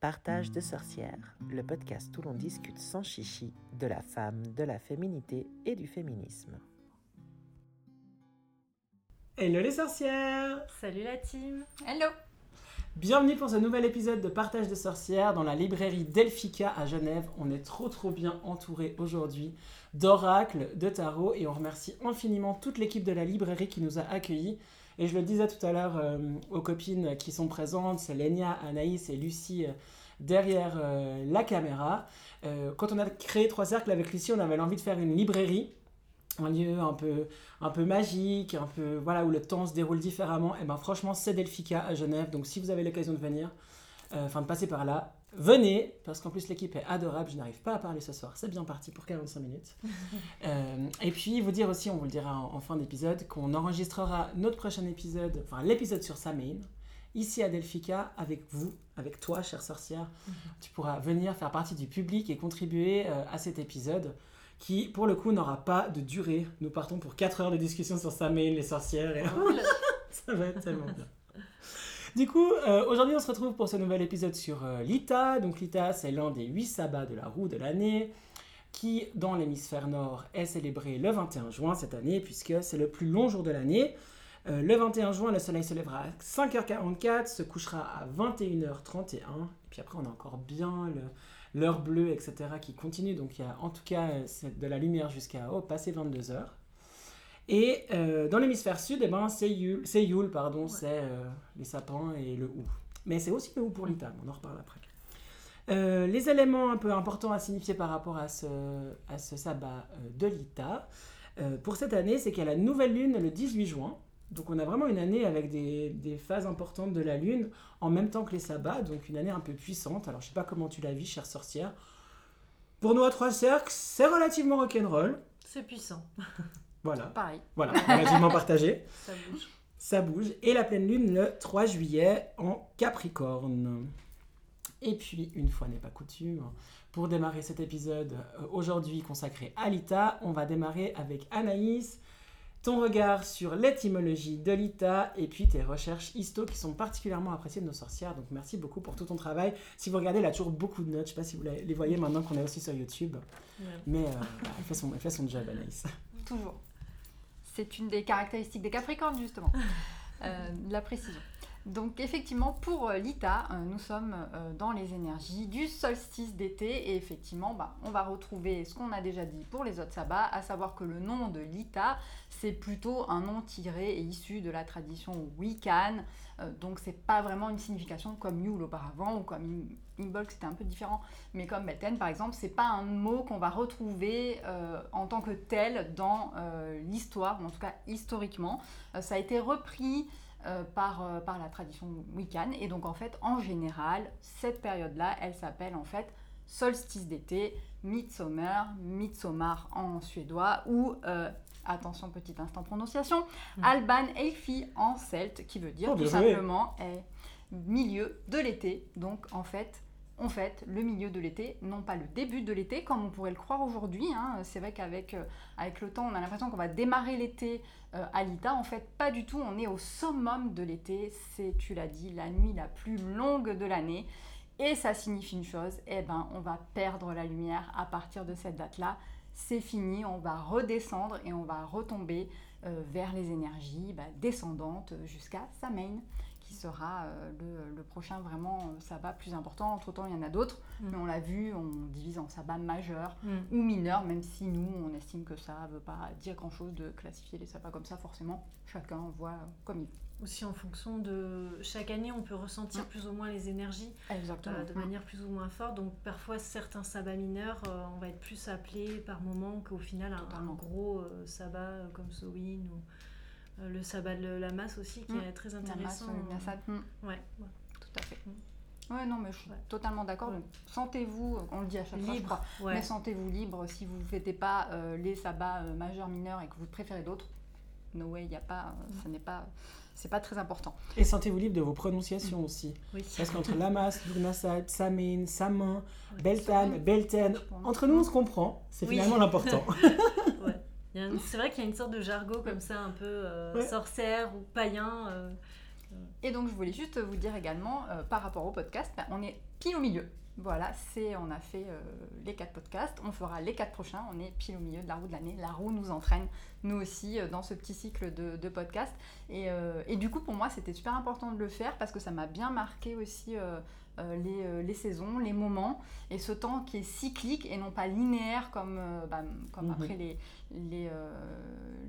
Partage de sorcières, le podcast où l'on discute sans chichi de la femme, de la féminité et du féminisme. Hello les sorcières Salut la team Hello Bienvenue pour ce nouvel épisode de Partage de sorcières dans la librairie Delphica à Genève. On est trop trop bien entouré aujourd'hui d'oracles, de tarot et on remercie infiniment toute l'équipe de la librairie qui nous a accueillis. Et je le disais tout à l'heure euh, aux copines qui sont présentes, c'est Lénia, Anaïs et Lucie euh, derrière euh, la caméra. quand on a créé Trois Cercles avec Lucie, on avait l'envie de faire une librairie un lieu un peu, un peu magique, un peu voilà où le temps se déroule différemment, et ben franchement c'est Delphica à Genève. Donc si vous avez l'occasion de venir, enfin de passer par là, venez parce qu'en plus l'équipe est adorable. Je n'arrive pas à parler ce soir, c'est bien parti pour 45 minutes. et puis vous dire aussi, on vous le dira en, fin d'épisode, qu'on enregistrera notre prochain épisode, enfin l'épisode sur Samhain. Ici à Delphica, avec vous, avec toi, chère sorcière, tu pourras venir faire partie du public et contribuer à cet épisode qui, pour le coup, n'aura pas de durée. Nous partons pour 4 heures de discussion sur Samhain, les sorcières. Et... Ça va être tellement bien. Du coup, euh, aujourd'hui, on se retrouve pour ce nouvel épisode sur euh, l'ITA. Donc, l'ITA, c'est l'un des 8 sabbats de la roue de l'année, qui, dans l'hémisphère nord, est célébré le 21 juin cette année, puisque c'est le plus long jour de l'année. Euh, le 21 juin, le soleil se lèvera à 5h44, se couchera à 21h31, et puis après, on a encore bien l'heure bleue, etc., qui continue. Donc il y a en tout cas de la lumière jusqu'à oh, passer 22 heures. Et euh, dans l'hémisphère sud, eh ben, c'est Yule, pardon, c'est euh, les sapins et le hou. Mais c'est aussi le hou pour l'Itam, on en reparle après. Euh, les éléments un peu importants à signifier par rapport à ce, à ce sabbat de l'Ita, pour cette année, c'est qu'il y a la nouvelle lune le 18 juin. Donc on a vraiment une année avec des, phases importantes de la Lune en même temps que les sabbats, donc une année un peu puissante. Alors je sais pas comment tu la vis, chère sorcière. Pour nous à trois cercles, c'est relativement rock'n'roll. C'est puissant. Voilà. Pareil. Voilà, relativement partagé. Ça bouge. Ça bouge. Et la pleine lune le 3 juillet en Capricorne. Et puis, une fois n'est pas coutume, pour démarrer cet épisode euh, aujourd'hui consacré à Lita, on va démarrer avec Anaïs ton regard sur l'étymologie de l'ITA et puis tes recherches histo qui sont particulièrement appréciées de nos sorcières. Donc merci beaucoup pour tout ton travail. Si vous regardez, elle a toujours beaucoup de notes. Je ne sais pas si vous les voyez maintenant qu'on est aussi sur YouTube. Mais euh, elle, fait son, elle fait son job, Anaïs. Toujours. C'est une des caractéristiques des Capricornes, justement. Euh, la précision. Donc effectivement, pour euh, l'ITA, euh, nous sommes dans les énergies du solstice d'été et effectivement, bah, on va retrouver ce qu'on a déjà dit pour les autres sabbats, à savoir que le nom de l'ITA, c'est plutôt un nom tiré et issu de la tradition Wiccan, donc c'est pas vraiment une signification comme Yule auparavant ou comme Imbolc, c'était un peu différent, mais comme Belten par exemple, c'est pas un mot qu'on va retrouver en tant que tel dans l'histoire, ou en tout cas historiquement. ça a été repris euh, par, euh, par la tradition wiccan. Et donc en fait, en général, cette période-là, elle s'appelle en fait solstice d'été, midsummer, midsommar en suédois, ou, euh, attention petit instant prononciation, mm. Alban Elfi en celte, qui veut dire oh, tout simplement milieu de l'été. Donc en fait, on fête le milieu de l'été, non pas le début de l'été, comme on pourrait le croire aujourd'hui. Hein. C'est vrai qu'avec euh, avec le temps, on a l'impression qu'on va démarrer l'été euh, à l'ITA. En fait, pas du tout. On est au summum de l'été. C'est, tu l'as dit, la nuit la plus longue de l'année. Et ça signifie une chose, eh ben, on va perdre la lumière à partir de cette date-là. C'est fini, on va redescendre et on va retomber euh, vers les énergies bah, descendantes jusqu'à Samhain qui sera euh, le, prochain vraiment euh, sabbat plus important. Entre temps, il y en a d'autres, mm. mais on l'a vu, on divise en sabbat majeur mm. ou mineur, même si nous, on estime que ça ne veut pas dire grand-chose de classifier les sabbats comme ça, forcément, chacun voit comme il veut. Aussi en fonction de chaque année, on peut ressentir mm. plus ou moins les énergies euh, de manière plus ou moins forte. Donc parfois, certains sabbats mineurs, on va être plus appelés par moment qu'au final un, gros sabbat comme Sowin ou le sabbat de la masse aussi, qui mm. est très intéressant. La masse, mm. ouais. tout à fait. Mm. Ouais, non, mais je suis totalement d'accord. Sentez-vous, on le dit à chaque fois, mais sentez-vous libre si vous ne faites pas euh, les sabbats euh, majeurs, mineurs et que vous préférez d'autres. No way, il n'y a pas, ce n'est pas, c'est pas très important. Et sentez-vous libre de vos prononciations aussi. Parce qu'entre Lamas, Lugnasad, Samin, Samin, Beltan, Belten, entre nous on se comprend, c'est finalement l'important. C'est vrai qu'il y a une sorte de jargon comme ça, un peu euh, sorcière ou païen, euh, Et donc je voulais juste vous dire également, par rapport au podcast, ben, on est pile au milieu. Voilà, c'est on a fait euh, les quatre podcasts, on fera les quatre prochains, on est pile au milieu de la roue de l'année, la roue nous entraîne, nous aussi, euh, dans ce petit cycle de, podcasts. Euh, et, du coup, pour moi, c'était super important de le faire parce que ça m'a bien marqué aussi les, saisons, les moments, et ce temps qui est cyclique et non pas linéaire comme, bah, comme mhm. après les, les,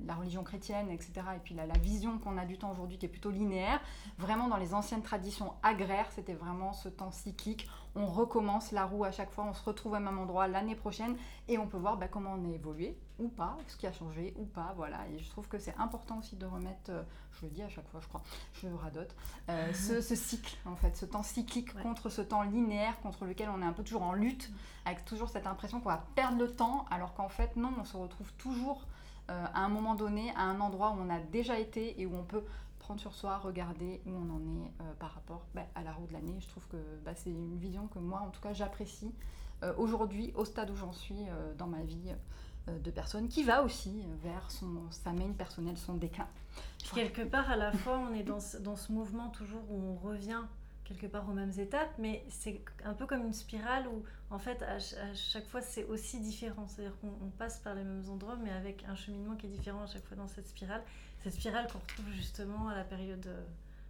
la religion chrétienne, etc. Et puis la, la vision qu'on a du temps aujourd'hui qui est plutôt linéaire. Vraiment, dans les anciennes traditions agraires, c'était vraiment ce temps cyclique on recommence la roue à chaque fois, on se retrouve au même endroit l'année prochaine et on peut voir bah, comment on a évolué ou pas, ce qui a changé ou pas, voilà. Et je trouve que c'est important aussi de remettre, euh, je le dis à chaque fois, je crois, je radote, euh, ce, cycle en fait, ce temps cyclique contre ce temps linéaire contre lequel on est un peu toujours en lutte, avec toujours cette impression qu'on va perdre le temps, alors qu'en fait non, on se retrouve toujours euh, à un moment donné, à un endroit où on a déjà été et où on peut sur soi, regarder où on en est euh, par rapport bah, à la roue de l'année. Je trouve que bah, c'est une vision que moi, en tout cas, j'apprécie euh, aujourd'hui, au stade où j'en suis euh, dans ma vie de personne, qui va aussi vers son, sa main personnelle, son déclin. Quelque part, à la fois, on est dans ce, dans ce mouvement toujours où on revient quelque part aux mêmes étapes, mais c'est un peu comme une spirale où, en fait, à, chaque fois, c'est aussi différent. C'est-à-dire qu'on passe par les mêmes endroits, mais avec un cheminement qui est différent à chaque fois dans cette spirale cette spirale qu'on retrouve justement à la période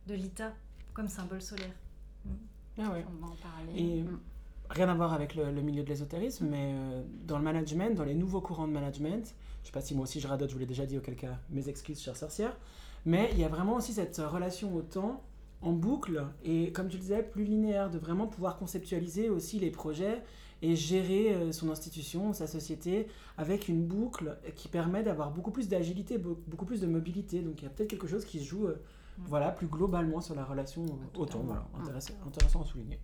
de, l'ITA comme symbole solaire. Mm. Ah ouais. On va en parler. Et mm. rien à voir avec le, milieu de l'ésotérisme, mais euh, dans le management, dans les nouveaux courants de management, je sais pas si moi aussi je radote, je vous l'ai déjà dit, auquel cas mes excuses, chère sorcière, mais il y a vraiment aussi cette relation au temps en boucle et comme tu le disais, plus linéaire, de vraiment pouvoir conceptualiser aussi les projets et gérer euh, son institution, sa société, avec une boucle qui permet d'avoir beaucoup plus d'agilité, beaucoup plus de mobilité. Donc il y a peut-être quelque chose qui se joue euh, mm. voilà, plus globalement sur la relation au temps. Voilà, intéressant, intéressant à souligner.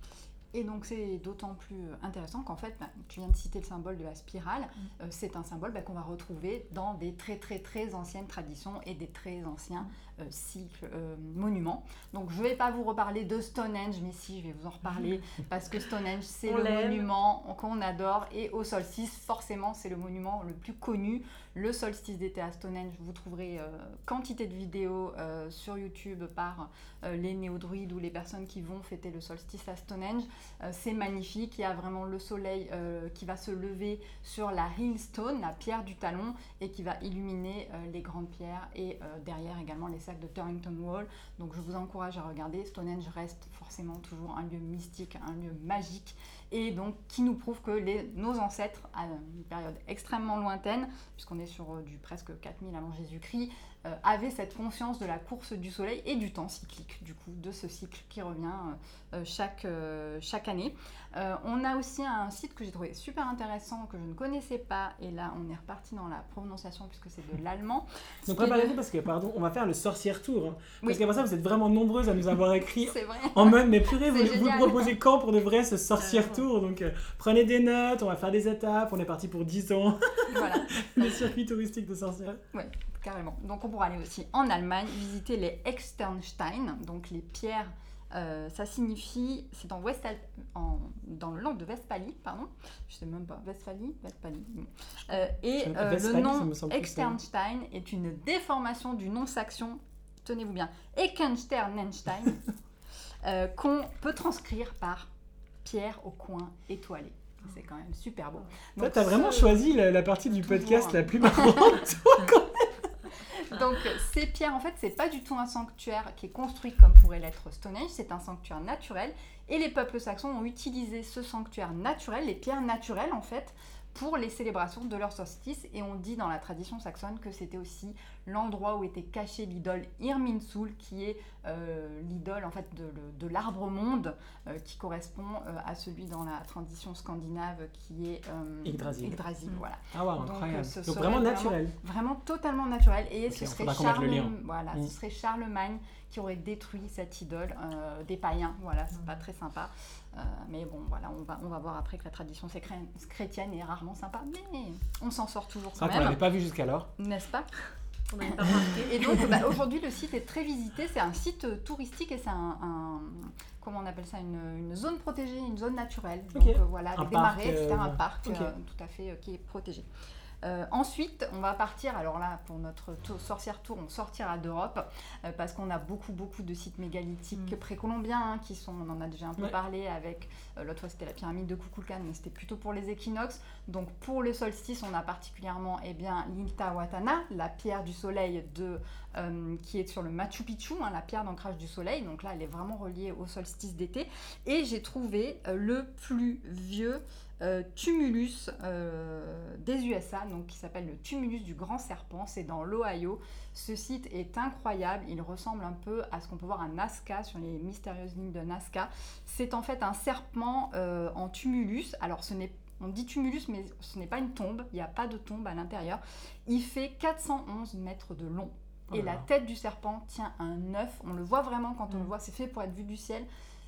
Et donc c'est d'autant plus intéressant qu'en fait, bah, tu viens de citer le symbole de la spirale, mm. euh, c'est un symbole bah, qu'on va retrouver dans des très très très anciennes traditions et des très anciens euh, cycles, euh, monuments. Donc je ne vais pas vous reparler de Stonehenge, mais si je vais vous en reparler parce que Stonehenge c'est le monument qu'on adore et au solstice forcément c'est le monument le plus connu. Le solstice d'été à Stonehenge, vous trouverez quantité de vidéos sur YouTube par les néo-druides ou les personnes qui vont fêter le solstice à Stonehenge. Euh, c'est magnifique. Il y a vraiment le soleil euh, qui va se lever sur la Hillstone, la pierre du talon, et qui va illuminer euh, les grandes pierres et derrière également les de Turrington Wall. Donc je vous encourage à regarder. Stonehenge reste forcément toujours un lieu mystique, un lieu magique et donc qui nous prouve que les, nos ancêtres, à une période extrêmement lointaine, puisqu'on est sur du presque 4000 avant Jésus-Christ, euh, avait cette conscience de la course du soleil et du temps cyclique, du coup, de ce cycle qui revient euh, euh, chaque, chaque année. on a aussi un site que j'ai trouvé super intéressant, que je ne connaissais pas, et là on est reparti dans la prononciation puisque c'est de l'allemand. Donc préparez-vous parce que, pardon, on va faire le sorcière tour. Hein. Parce qu'après ça, vous êtes vraiment nombreuses à nous avoir écrit en mode, mais purée, vous, vous proposez quand pour de vrai ce sorcière tour Donc prenez des notes, on va faire des étapes, on est parti pour 10 ans. Voilà. le circuit touristique de sorcière. Ouais carrément. Donc on pourra aller aussi en Allemagne visiter les Externstein, donc les pierres. Euh, ça signifie, c'est dans, en, dans le land de Westphalie, pardon, je sais même pas, Westphalie, Westphalie. Euh, et euh, le nom Externstein est une déformation du nom saxon, tenez-vous bien, Eckensternenstein, qu'on peut transcrire par pierre au coin étoilé. C'est quand même super beau. Toi, tu as vraiment choisi la, partie du podcast la plus marrante, Donc ces pierres, en fait, c'est pas du tout un sanctuaire qui est construit comme pourrait l'être Stonehenge, c'est un sanctuaire naturel. Et les peuples saxons ont utilisé ce sanctuaire naturel, les pierres naturelles en fait, pour les célébrations de leur solstice. Et on dit dans la tradition saxonne que c'était aussi l'endroit où était caché l'idole Irminsul, qui est euh, l'idole en fait de, de l'arbre monde, euh, qui correspond euh, à celui dans la tradition scandinave qui est Yggdrasil. Yggdrasil mm. voilà. Ah ouais, incroyable. Donc, vraiment naturel. Vraiment, totalement naturel. Et ce, serait voilà, ce mm. serait Charlemagne qui aurait détruit cette idole des païens. Voilà, c'est pas très sympa. Mais bon, voilà, on va, on va voir après que la tradition chrétienne est rarement sympa, mais on s'en sort toujours quand même. On l'avait pas vu jusqu'alors. N'est-ce pas et donc bah, aujourd'hui le site est très visité, c'est un site euh, touristique et c'est un, comment on appelle ça, une, zone protégée, une zone naturelle. Donc euh, voilà, avec des marais, etc. Un parc euh, tout à fait qui est protégé. Euh, ensuite, on va partir, alors là, pour notre sorcière tour, on sortira d'Europe, euh, parce qu'on a beaucoup, beaucoup de sites mégalithiques mm. précolombiens, hein, qui sont, on en a déjà un peu parlé avec, euh, l'autre fois c'était la pyramide de Kukulkan, mais c'était plutôt pour les équinoxes. Donc pour le solstice, on a particulièrement eh bien, l'Intahuatana, la pierre du soleil de, qui est sur le Machu Picchu, hein, la pierre d'ancrage du soleil. Donc là, elle est vraiment reliée au solstice d'été. Et j'ai trouvé le plus vieux euh, tumulus euh, des USA, donc qui s'appelle le tumulus du grand serpent. C'est dans l'Ohio. Ce site est incroyable. Il ressemble un peu à ce qu'on peut voir à Nazca sur les mystérieuses lignes de Nazca. C'est en fait un serpent euh, en tumulus. Alors ce n'est on dit tumulus, mais ce n'est pas une tombe. Il n'y a pas de tombe à l'intérieur. Il fait 411 mètres de long. Et oh la tête du serpent tient un œuf. On le voit vraiment quand on le mm. voit. C'est fait pour être vu du ciel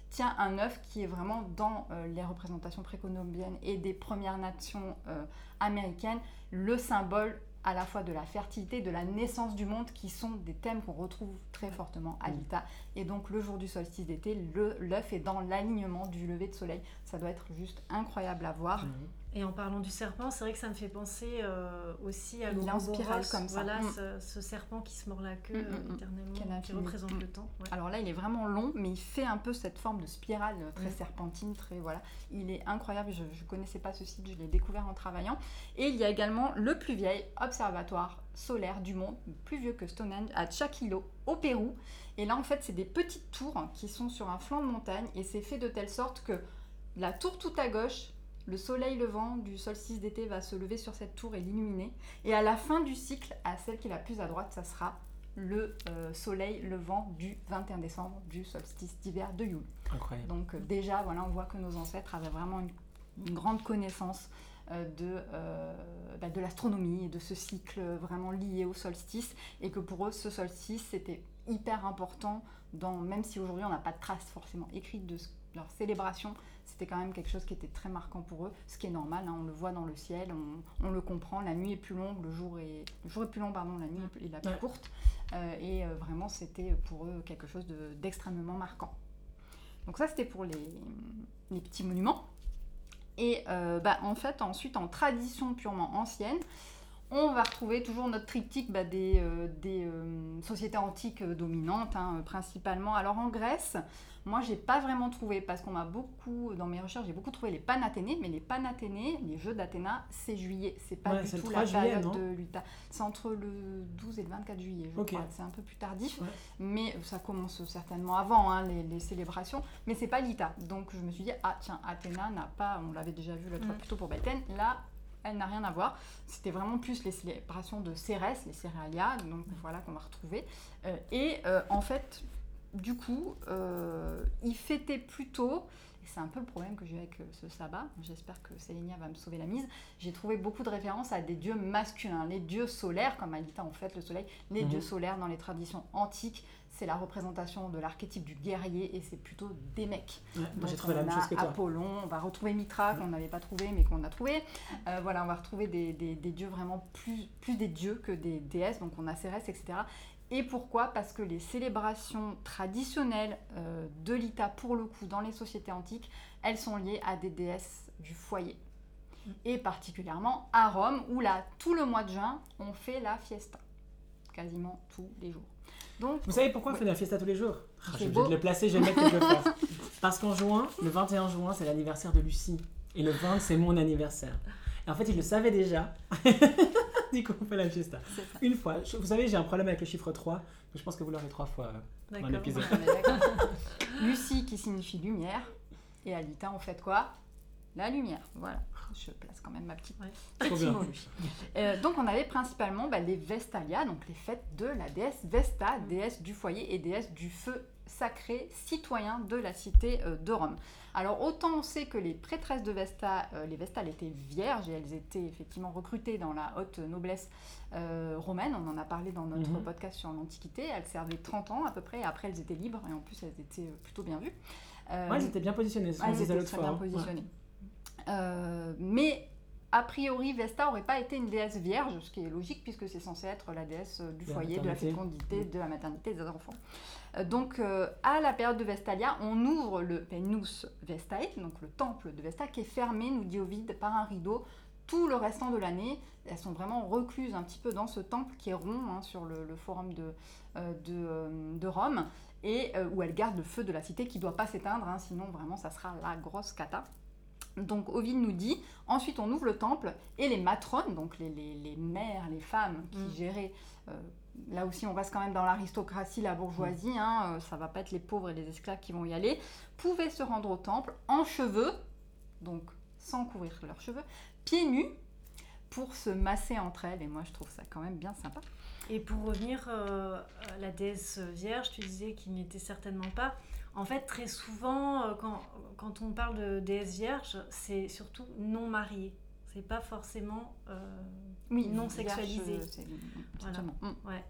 tient un œuf qui est vraiment dans euh, les représentations précolombiennes et des Premières Nations euh, américaines, le symbole à la fois de la fertilité, de la naissance du monde, qui sont des thèmes qu'on retrouve très fortement à l'ITA. Et donc le jour du solstice d'été, l'œuf est dans l'alignement du lever de soleil. Ça doit être juste incroyable à voir. Et en parlant du serpent, c'est vrai que ça me fait penser euh, aussi à l'ouroboros. comme ça. Voilà, mm. ce, serpent qui se mord la queue mm, mm, éternellement, qui représente le temps. Alors là, il est vraiment long, mais il fait un peu cette forme de spirale euh, très serpentine, très voilà. Il est incroyable. Je ne connaissais pas ce site, je l'ai découvert en travaillant. Et il y a également le plus vieil observatoire solaire du monde, plus vieux que Stonehenge, à Chaquilo, au Pérou. Et là, en fait, c'est des petites tours qui sont sur un flanc de montagne, et c'est fait de telle sorte que la tour tout à gauche le soleil levant du solstice d'été va se lever sur cette tour et l'illuminer. Et à la fin du cycle, à celle qui est la plus à droite, ça sera le euh, soleil levant du 21 décembre du solstice d'hiver de Yule. Incroyable. Donc euh, déjà, voilà, on voit que nos ancêtres avaient vraiment une, grande connaissance euh, de, bah, de l'astronomie et de ce cycle vraiment lié au solstice et que pour eux, ce solstice, c'était hyper important, dans, même si aujourd'hui on n'a pas de traces forcément écrites de leur célébration, c'était quand même quelque chose qui était très marquant pour eux, ce qui est normal, hein, on le voit dans le ciel, on, le comprend, la nuit est plus longue, le jour est, le jour est plus long, pardon, la nuit est la plus courte, euh, et euh, vraiment c'était pour eux quelque chose d'extrêmement marquant. Donc ça c'était pour les, les, petits monuments. Et euh, bah, en fait ensuite en tradition purement ancienne, on va retrouver toujours notre triptyque bah, des, des sociétés antiques dominantes, hein, principalement. Alors en Grèce, moi, j'ai pas vraiment trouvé, parce qu'on m'a beaucoup, dans mes recherches, j'ai beaucoup trouvé les panathénées, mais les panathénées, les jeux d'Athéna, c'est juillet. C'est pas du tout la période de l'Utah. C'est entre le 12 et le 24 juillet, je crois. C'est un peu plus tardif, mais ça commence certainement avant, hein, les, célébrations, mais c'est pas l'Ita. Donc je me suis dit, ah tiens, Athéna n'a pas, on l'avait déjà vu l'autre fois plutôt pour Bethène, là, elle n'a rien à voir. C'était vraiment plus les célébrations de Cérès, les céréalias, donc voilà qu'on va retrouver. Euh, et euh, en fait, du coup, euh, il fêtait plutôt, et c'est un peu le problème que j'ai avec ce sabbat, j'espère que Sélénia va me sauver la mise, j'ai trouvé beaucoup de références à des dieux masculins, les dieux solaires, comme Alita en fait le soleil, les mhm. dieux solaires dans les traditions antiques, c'est la représentation de l'archétype du guerrier et c'est plutôt des mecs. j'ai trouvé la même chose que toi. Apollon, on va retrouver Mitra qu'on n'avait pas trouvé mais qu'on a trouvé. Euh, voilà, on va retrouver des, des, dieux vraiment plus, plus des dieux que des déesses, donc on a Cérès, etc. Et pourquoi? Parce que les célébrations traditionnelles euh, de l'Ita, pour le coup, dans les sociétés antiques, elles sont liées à des déesses du foyer. Et particulièrement à Rome, où là, tout le mois de juin, on fait la fiesta. Quasiment tous les jours. Donc, Vous savez pourquoi on fait la fiesta tous les jours ah, Je vais de le placer, je vais le mettre quelque part. Parce qu'en juin, le 21 juin, c'est l'anniversaire de Lucie. Et le 20, c'est mon anniversaire. Et en fait, il le savait déjà. du coup, on fait la fiesta. Une fois. Vous savez, j'ai un problème avec le chiffre 3. je pense que vous l'aurez trois fois euh, dans l'épisode. Lucie qui signifie lumière. Et Alita, on fait quoi? La lumière. Voilà. Je place quand même ma petite euh, donc, on avait principalement bah, les Vestalia, donc les fêtes de la déesse Vesta, déesse du foyer et déesse du feu sacré, citoyen de la cité euh, de Rome. Alors autant on sait que les prêtresses de Vesta, euh, les Vestales étaient vierges et elles étaient effectivement recrutées dans la haute noblesse euh, romaine, on en a parlé dans notre mhm. podcast sur l'Antiquité, elles servaient 30 ans à peu près et après elles étaient libres et en plus elles étaient plutôt bien vues. Euh, elles étaient bien positionnées, elles étaient très bien positionnées. Mais a priori, Vesta n'aurait pas été une déesse vierge, ce qui est logique puisque c'est censé être la déesse du foyer, de la fécondité, de la maternité des enfants. Euh, donc, euh, à la période de Vestalia, on ouvre le Penus Vestae, donc le temple de Vesta, qui est fermé, nous dit Ovid, par un rideau tout le restant de l'année, elles sont vraiment recluses un petit peu dans ce temple qui est rond hein, sur le, forum de, de, de, Rome et où elles gardent le feu de la cité qui ne doit pas s'éteindre, hein, sinon vraiment ça sera la grosse cata. Donc Ovid nous dit, ensuite on ouvre le temple et les matrones, donc les, les, mères, les femmes qui mm. géraient, euh, là aussi on reste quand même dans l'aristocratie, la bourgeoisie, mm. hein, euh, ça va pas être les pauvres et les esclaves qui vont y aller, pouvaient se rendre au temple en cheveux, donc sans couvrir leurs cheveux, pieds nus, pour se masser entre elles, et moi je trouve ça quand même bien sympa. Et pour revenir euh, à la déesse vierge, tu disais qu'il n'était certainement pas. En fait, très souvent, euh, quand, on parle de déesse vierge, c'est surtout non mariée. C'est pas forcément euh, non sexualisé. Voilà. Mm. Ouais.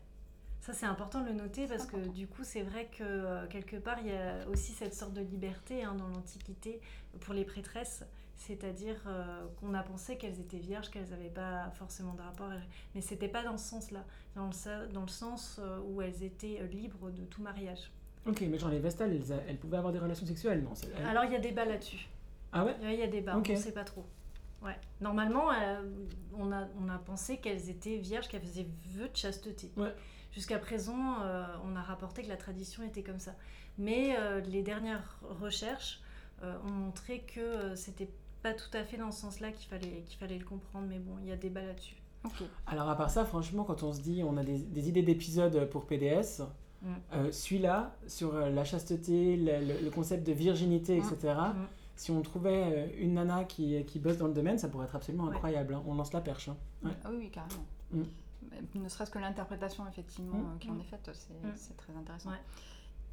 Ça, c'est important de le noter parce que du coup, c'est vrai que euh, quelque part, il y a aussi cette sorte de liberté hein, dans l'Antiquité pour les prêtresses. C'est-à-dire qu'on a pensé qu'elles étaient vierges, qu'elles n'avaient pas forcément de rapport. Mais c'était pas dans ce sens-là. Dans dans le sens où elles étaient libres de tout mariage. Ok, mais genre les Vestales, elles, pouvaient avoir des relations sexuelles, non Alors il y a des bas là-dessus. Ah ouais? Il y a des bas, on ne sait pas trop. Ouais. Normalement, euh, on, a, on a pensé qu'elles étaient vierges, qu'elles faisaient vœu de chasteté. Ouais. Jusqu'à présent, euh, on a rapporté que la tradition était comme ça. Mais euh, les dernières recherches ont montré que c'était pas tout à fait dans ce sens-là qu'il fallait, qu'il fallait le comprendre. Mais bon, il y a des bas là-dessus. Alors à part ça, franchement, quand on se dit on a des, des idées d'épisodes pour PDS, Mm. Euh, celui-là, sur euh, la chasteté, le, concept de virginité, etc., mm. mm. si on trouvait euh, une nana qui, qui bosse dans le domaine, ça pourrait être absolument incroyable. Hein. On lance la perche. Hein. Ah oui, carrément. Ne serait-ce que l'interprétation, effectivement, qui en est faite, c'est très intéressant.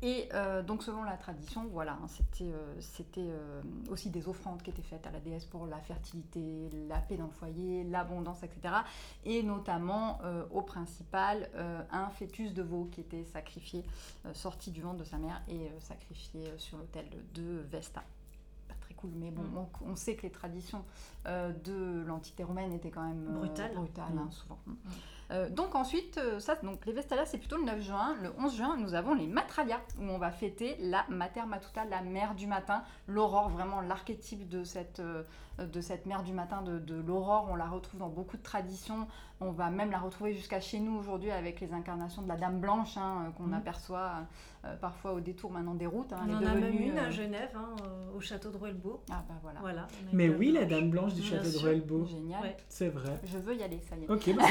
Et euh, donc selon la tradition, voilà, hein, c'était euh, euh, aussi des offrandes qui étaient faites à la déesse pour la fertilité, la paix dans le foyer, l'abondance, etc. Et notamment au principal, un fœtus de veau qui était sacrifié, sorti du ventre de sa mère et sacrifié sur l'autel de Vesta Pas très cool, mais bon, mm. on, sait que les traditions de l'Antiquité romaine étaient quand même brutales, hein, mm. souvent. Euh, donc ensuite, euh, ça, donc les Vestalia, c'est plutôt le 9 juin. Le 11 juin, nous avons les Matralia, où on va fêter la Mater Matuta, la mère du matin, l'aurore, vraiment l'archétype de cette, euh, de cette mère du matin, de, de l'aurore. On la retrouve dans beaucoup de traditions. On va même la retrouver jusqu'à chez nous aujourd'hui avec les incarnations de la Dame Blanche hein, qu'on mmh. aperçoit parfois au détour maintenant des routes. Hein, on en a même une à Genève, hein, au château de Ruelbeau. Ah bah voilà. voilà Mais oui, la Dame Blanche du château de Ruelbeau. Génial. C'est vrai. Je veux y aller, ça y est. Ok, bah,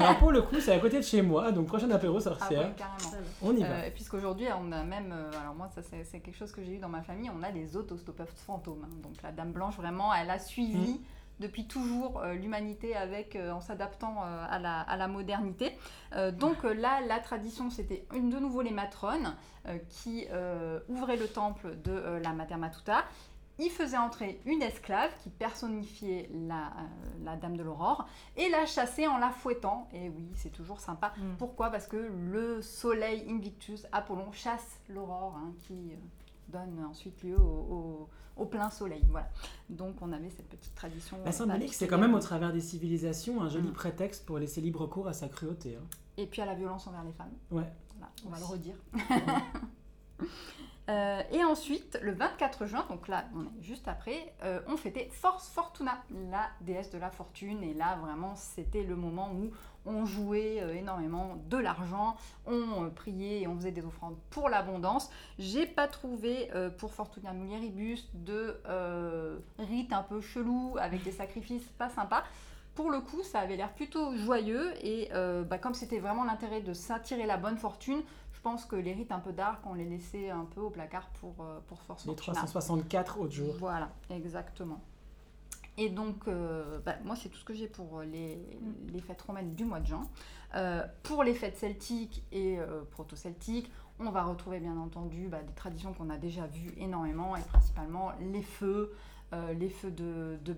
alors pour le coup, c'est à côté de chez moi, donc prochain apéro sorcière. Ah carrément. On y va. Euh, Puisqu'aujourd'hui, on a même, euh, alors moi, ça c'est quelque chose que j'ai eu dans ma famille, on a des autostoppeurs fantômes. Hein. Donc la Dame Blanche, vraiment, elle a suivi. Mmh. depuis toujours euh, l'humanité avec en s'adaptant à, la, à, la, modernité. donc là, la tradition, c'était de nouveau les matrones qui ouvraient le temple de la Mater Matuta il faisait entrer une esclave qui personnifiait la, euh, la Dame de l'Aurore et la chassait en la fouettant. Et oui, c'est toujours sympa. Mm. Pourquoi? Parce que le soleil Invictus, Apollon, chasse l'aurore hein, qui euh, donne ensuite lieu au, au, plein soleil. Voilà. Donc on avait cette petite tradition. La symbolique, c'est quand même au travers des civilisations un joli mm. prétexte pour laisser libre cours à sa cruauté. Hein. Et puis à la violence envers les femmes. Ouais. on va le redire. Euh, et ensuite, le 24 juin, donc là, on est juste après, euh, on fêtait Force Fortuna, la déesse de la fortune. Et là, vraiment, c'était le moment où on jouait euh, énormément de l'argent, on priait et on faisait des offrandes pour l'abondance. J'ai pas trouvé pour Fortuna Mulieribus de rite un peu chelou avec des sacrifices pas sympas pour le coup, ça avait l'air plutôt joyeux et bah, comme c'était vraiment l'intérêt de s'attirer la bonne fortune, je pense que les rites un peu dark, on les laissait un peu au placard pour, euh, pour Force Les 364 autres jours. Voilà, exactement. Et donc, euh, bah, moi, c'est tout ce que j'ai pour les, mm. les, fêtes romaines du mois de juin. Euh, pour les fêtes celtiques et proto-celtiques, on va retrouver bien entendu bah, des traditions qu'on a déjà vues énormément, et principalement les feux, euh, les feux de, de,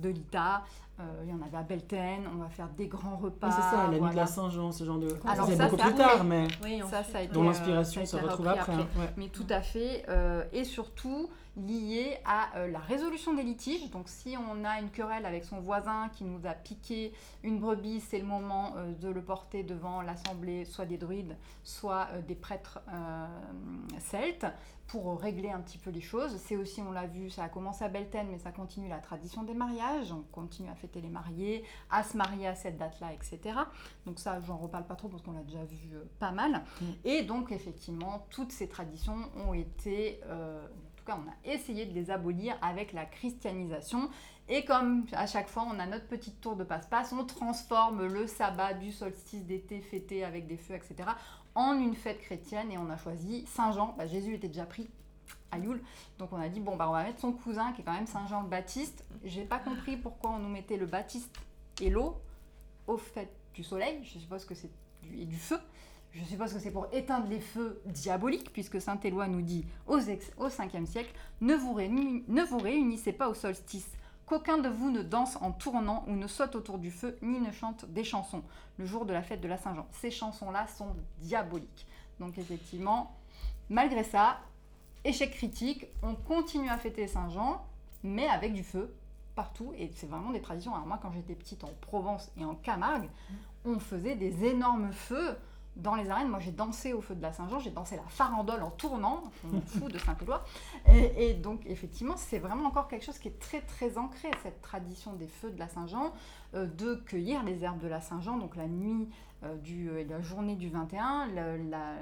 de l'ITA. Euh, il y en avait à Belten. On va faire des grands repas. c'est ça, la nuit de la Saint-Jean, ce genre de. Alors, c'est beaucoup plus tard, mais oui, ça, ça a été, dont l'inspiration se retrouve après. Mais tout à fait. et surtout, liées à la résolution des litiges. Donc si on a une querelle avec son voisin qui nous a piqué une brebis, c'est le moment de le porter devant l'assemblée, soit des druides, soit des prêtres celtes pour régler un petit peu les choses. C'est aussi, on l'a vu, ça a commencé à Belten, mais ça continue la tradition des mariages. On continue à fêter les mariés, à se marier à cette date-là, etc. Donc ça, j'en reparle pas trop parce qu'on l'a déjà vu euh, pas mal. Mm. Et donc, effectivement, toutes ces traditions ont été... Euh, en tout cas, on a essayé de les abolir avec la christianisation. Et comme à chaque fois, on a notre petite tour de passe-passe, on transforme le sabbat du solstice d'été fêté avec des feux, etc., en une fête chrétienne et on a choisi Saint Jean. Bah, Jésus était déjà pris à donc on a dit bon bah on va mettre son cousin qui est quand même Saint Jean le Baptiste. J'ai pas compris pourquoi on nous mettait le Baptiste et l'eau au fait du soleil. Je suppose que c'est du, et du feu. Je suppose que c'est pour éteindre les feux diaboliques, puisque Saint Éloi nous dit au, au 5e siècle ne vous, ne vous réunissez pas au solstice qu'aucun de vous ne danse en tournant ou ne saute autour du feu, ni ne chante des chansons le jour de la fête de la Saint-Jean. Ces chansons-là sont diaboliques. Donc effectivement, malgré ça, échec critique, on continue à fêter Saint-Jean, mais avec du feu partout. Et c'est vraiment des traditions. Alors moi, quand j'étais petite en Provence et en Camargue, on faisait des énormes feux dans les arènes, moi j'ai dansé au feu de la Saint-Jean, j'ai dansé la farandole en tournant, m'en fous de Saint-Éloi. Et, donc effectivement, c'est vraiment encore quelque chose qui est très très ancré, cette tradition des feux de la Saint-Jean, euh, de cueillir les herbes de la Saint-Jean, donc la nuit euh, du, euh, la journée du 21, la, la,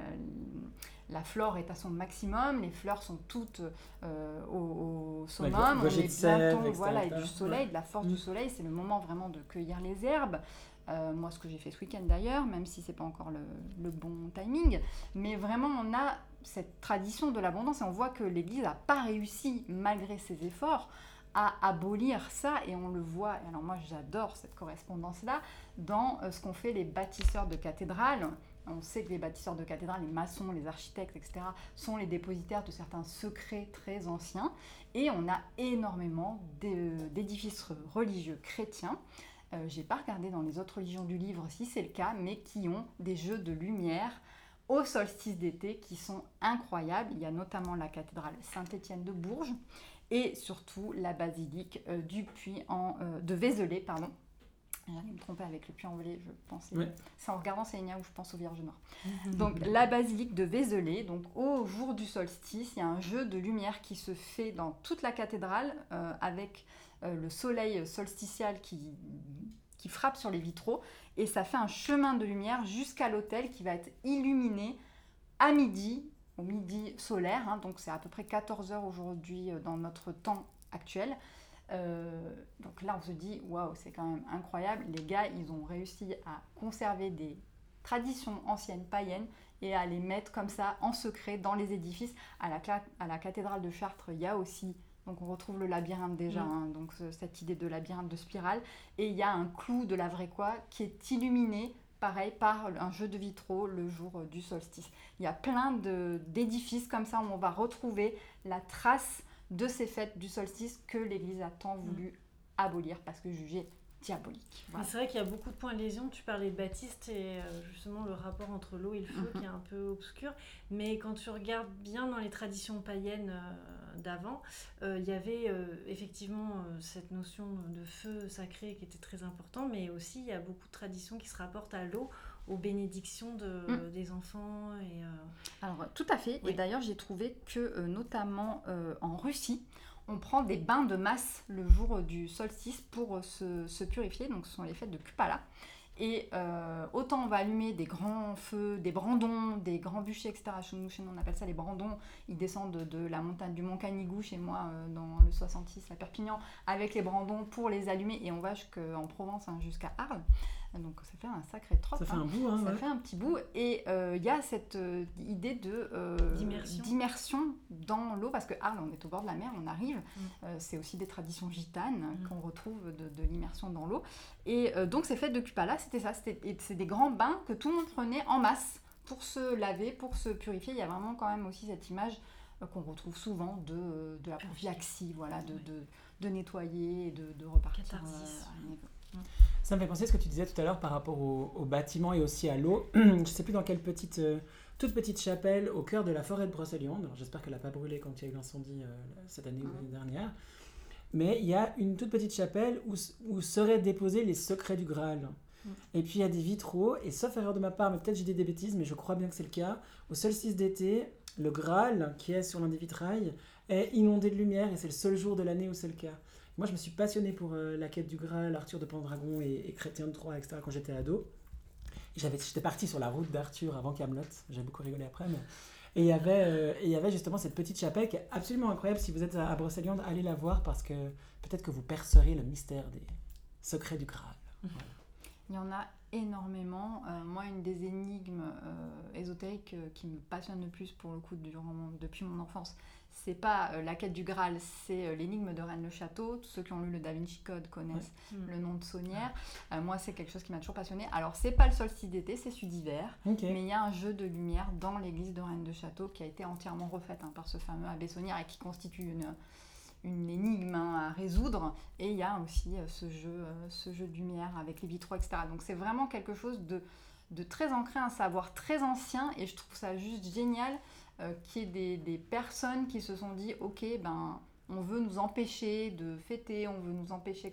flore est à son maximum, les fleurs sont toutes au, au, summum, on est bientôt, voilà, et du soleil, de la force du mm. soleil, c'est le moment vraiment de cueillir les herbes. Euh, moi, ce que j'ai fait ce week-end d'ailleurs, même si c'est pas encore le, bon timing, mais vraiment on a cette tradition de l'abondance et on voit que l'Église n'a pas réussi, malgré ses efforts, à abolir ça et on le voit. Alors moi, j'adore cette correspondance-là dans euh, ce qu'ont fait les bâtisseurs de cathédrales. On sait que les bâtisseurs de cathédrales, les maçons, les architectes, etc., sont les dépositaires de certains secrets très anciens. Et on a énormément d'édifices religieux chrétiens euh, j'ai pas regardé dans les autres religions du livre si c'est le cas, mais qui ont des jeux de lumière au solstice d'été qui sont incroyables. Il y a notamment la cathédrale Saint-Étienne de Bourges et surtout la basilique euh, du en, euh, de Vézelay. Pardon. J'allais me tromper avec le puits en velay, je pensais. C'est en regardant Sénia où je pense au Vierge Noire. donc la basilique de Vézelay, donc au jour du solstice, il y a un jeu de lumière qui se fait dans toute la cathédrale avec euh, le soleil solsticial qui, qui frappe sur les vitraux et ça fait un chemin de lumière jusqu'à l'hôtel qui va être illuminé à midi, au midi solaire, hein, donc c'est à peu près 14 heures aujourd'hui euh, dans notre temps actuel. Euh, donc là, on se dit, waouh, c'est quand même incroyable. Les gars, ils ont réussi à conserver des traditions anciennes païennes et à les mettre comme ça en secret dans les édifices. À la, à la cathédrale de Chartres, il y a aussi donc on retrouve le labyrinthe déjà, mm. hein, donc cette idée de labyrinthe de spirale. Et il y a un clou de la vraie quoi qui est illuminé, pareil, par un jeu de vitraux le jour euh, du solstice. Il y a plein d'édifices comme ça où on va retrouver la trace de ces fêtes du solstice que l'Église a tant voulu mm. abolir parce que jugées diabolique. C'est vrai qu'il y a beaucoup de points de lésion. Tu parlais de Baptiste et euh, justement le rapport entre l'eau et le feu mhm. qui est un peu obscur. Mais quand tu regardes bien dans les traditions païennes euh, d'avant, euh, il y avait effectivement cette notion de feu sacré qui était très importante, mais aussi il y a beaucoup de traditions qui se rapportent à l'eau aux bénédictions de, mm. des enfants. Et, Alors tout à fait. Et d'ailleurs j'ai trouvé que notamment en Russie, on prend des bains de masse le jour du solstice pour se, purifier. Donc ce sont les fêtes de Kupala. Et euh, autant on va allumer des grands feux, des brandons, des grands bûchers, etc. Chez nous, chez nous on appelle ça les brandons. Ils descendent de, la montagne du Mont Canigou, chez moi, euh, dans le 66, à Perpignan, avec les brandons pour les allumer. Et on va jusqu'en Provence, hein, jusqu'à Arles. Donc ça fait un sacré trop. Ça fait un bout, hein, Ça fait un petit bout. Et il euh, y a cette euh, idée de euh, d'immersion dans l'eau, parce que Arles, on est au bord de la mer, on arrive. Mm. c'est aussi des traditions gitanes mm. qu'on retrouve de, l'immersion dans l'eau. Et donc ces fêtes de Kupala, c'était ça. C'est des grands bains que tout le monde prenait en masse pour se laver, pour se purifier. Il y a vraiment quand même aussi cette image qu'on retrouve souvent de, de la prophylaxie, voilà, de, de, nettoyer et de, repartir Ça me fait penser à ce que tu disais tout à l'heure par rapport au, bâtiment et aussi à l'eau. Je ne sais plus dans quelle petite, euh, toute petite chapelle au cœur de la forêt de Brocéliande. J'espère qu'elle n'a pas brûlé quand il y a eu l'incendie euh, cette année ou l'année dernière. Mais il y a une toute petite chapelle où, où seraient déposés les secrets du Graal. Et puis il y a des vitraux, et sauf erreur de ma part, mais peut-être j'ai dit des bêtises, mais je crois bien que c'est le cas, au solstice d'été, le Graal, qui est sur l'un des vitrails, est inondé de lumière, et c'est le seul jour de l'année où c'est le cas. Moi, je me suis passionné pour euh, la quête du Graal, Arthur de Pendragon et, et Chrétien de Troyes, etc., quand j'étais ado. J'étais parti sur la route d'Arthur avant Camelot. J'ai beaucoup rigolé après. Mais... Et il y avait, euh, y avait justement cette petite chapelle qui est absolument incroyable. Si vous êtes à, Brocéliande, allez la voir parce que peut-être que vous percerez le mystère des secrets du Graal. Il y en a énormément. Euh, moi, une des énigmes ésotériques qui me passionne le plus pour le coup depuis mon enfance, c'est pas euh, la quête du Graal, c'est euh, l'énigme de Rennes le Château. Tous ceux qui ont lu le Da Vinci Code connaissent le nom de Saunière. Euh, moi, c'est quelque chose qui m'a toujours passionné. Alors, c'est pas le solstice d'été, c'est celui d'hiver. Mais il y a un jeu de lumière dans l'église de Rennes le Château qui a été entièrement refaite hein, par ce fameux abbé Saunière et qui constitue une, une énigme hein, à résoudre. Et il y a aussi ce, jeu, ce jeu de lumière avec les vitraux, etc. Donc, c'est vraiment quelque chose de, de très ancré, un savoir très ancien. Et je trouve ça juste génial euh, qui est des, des, personnes qui se sont dit ok ben on veut nous empêcher de fêter, on veut nous empêcher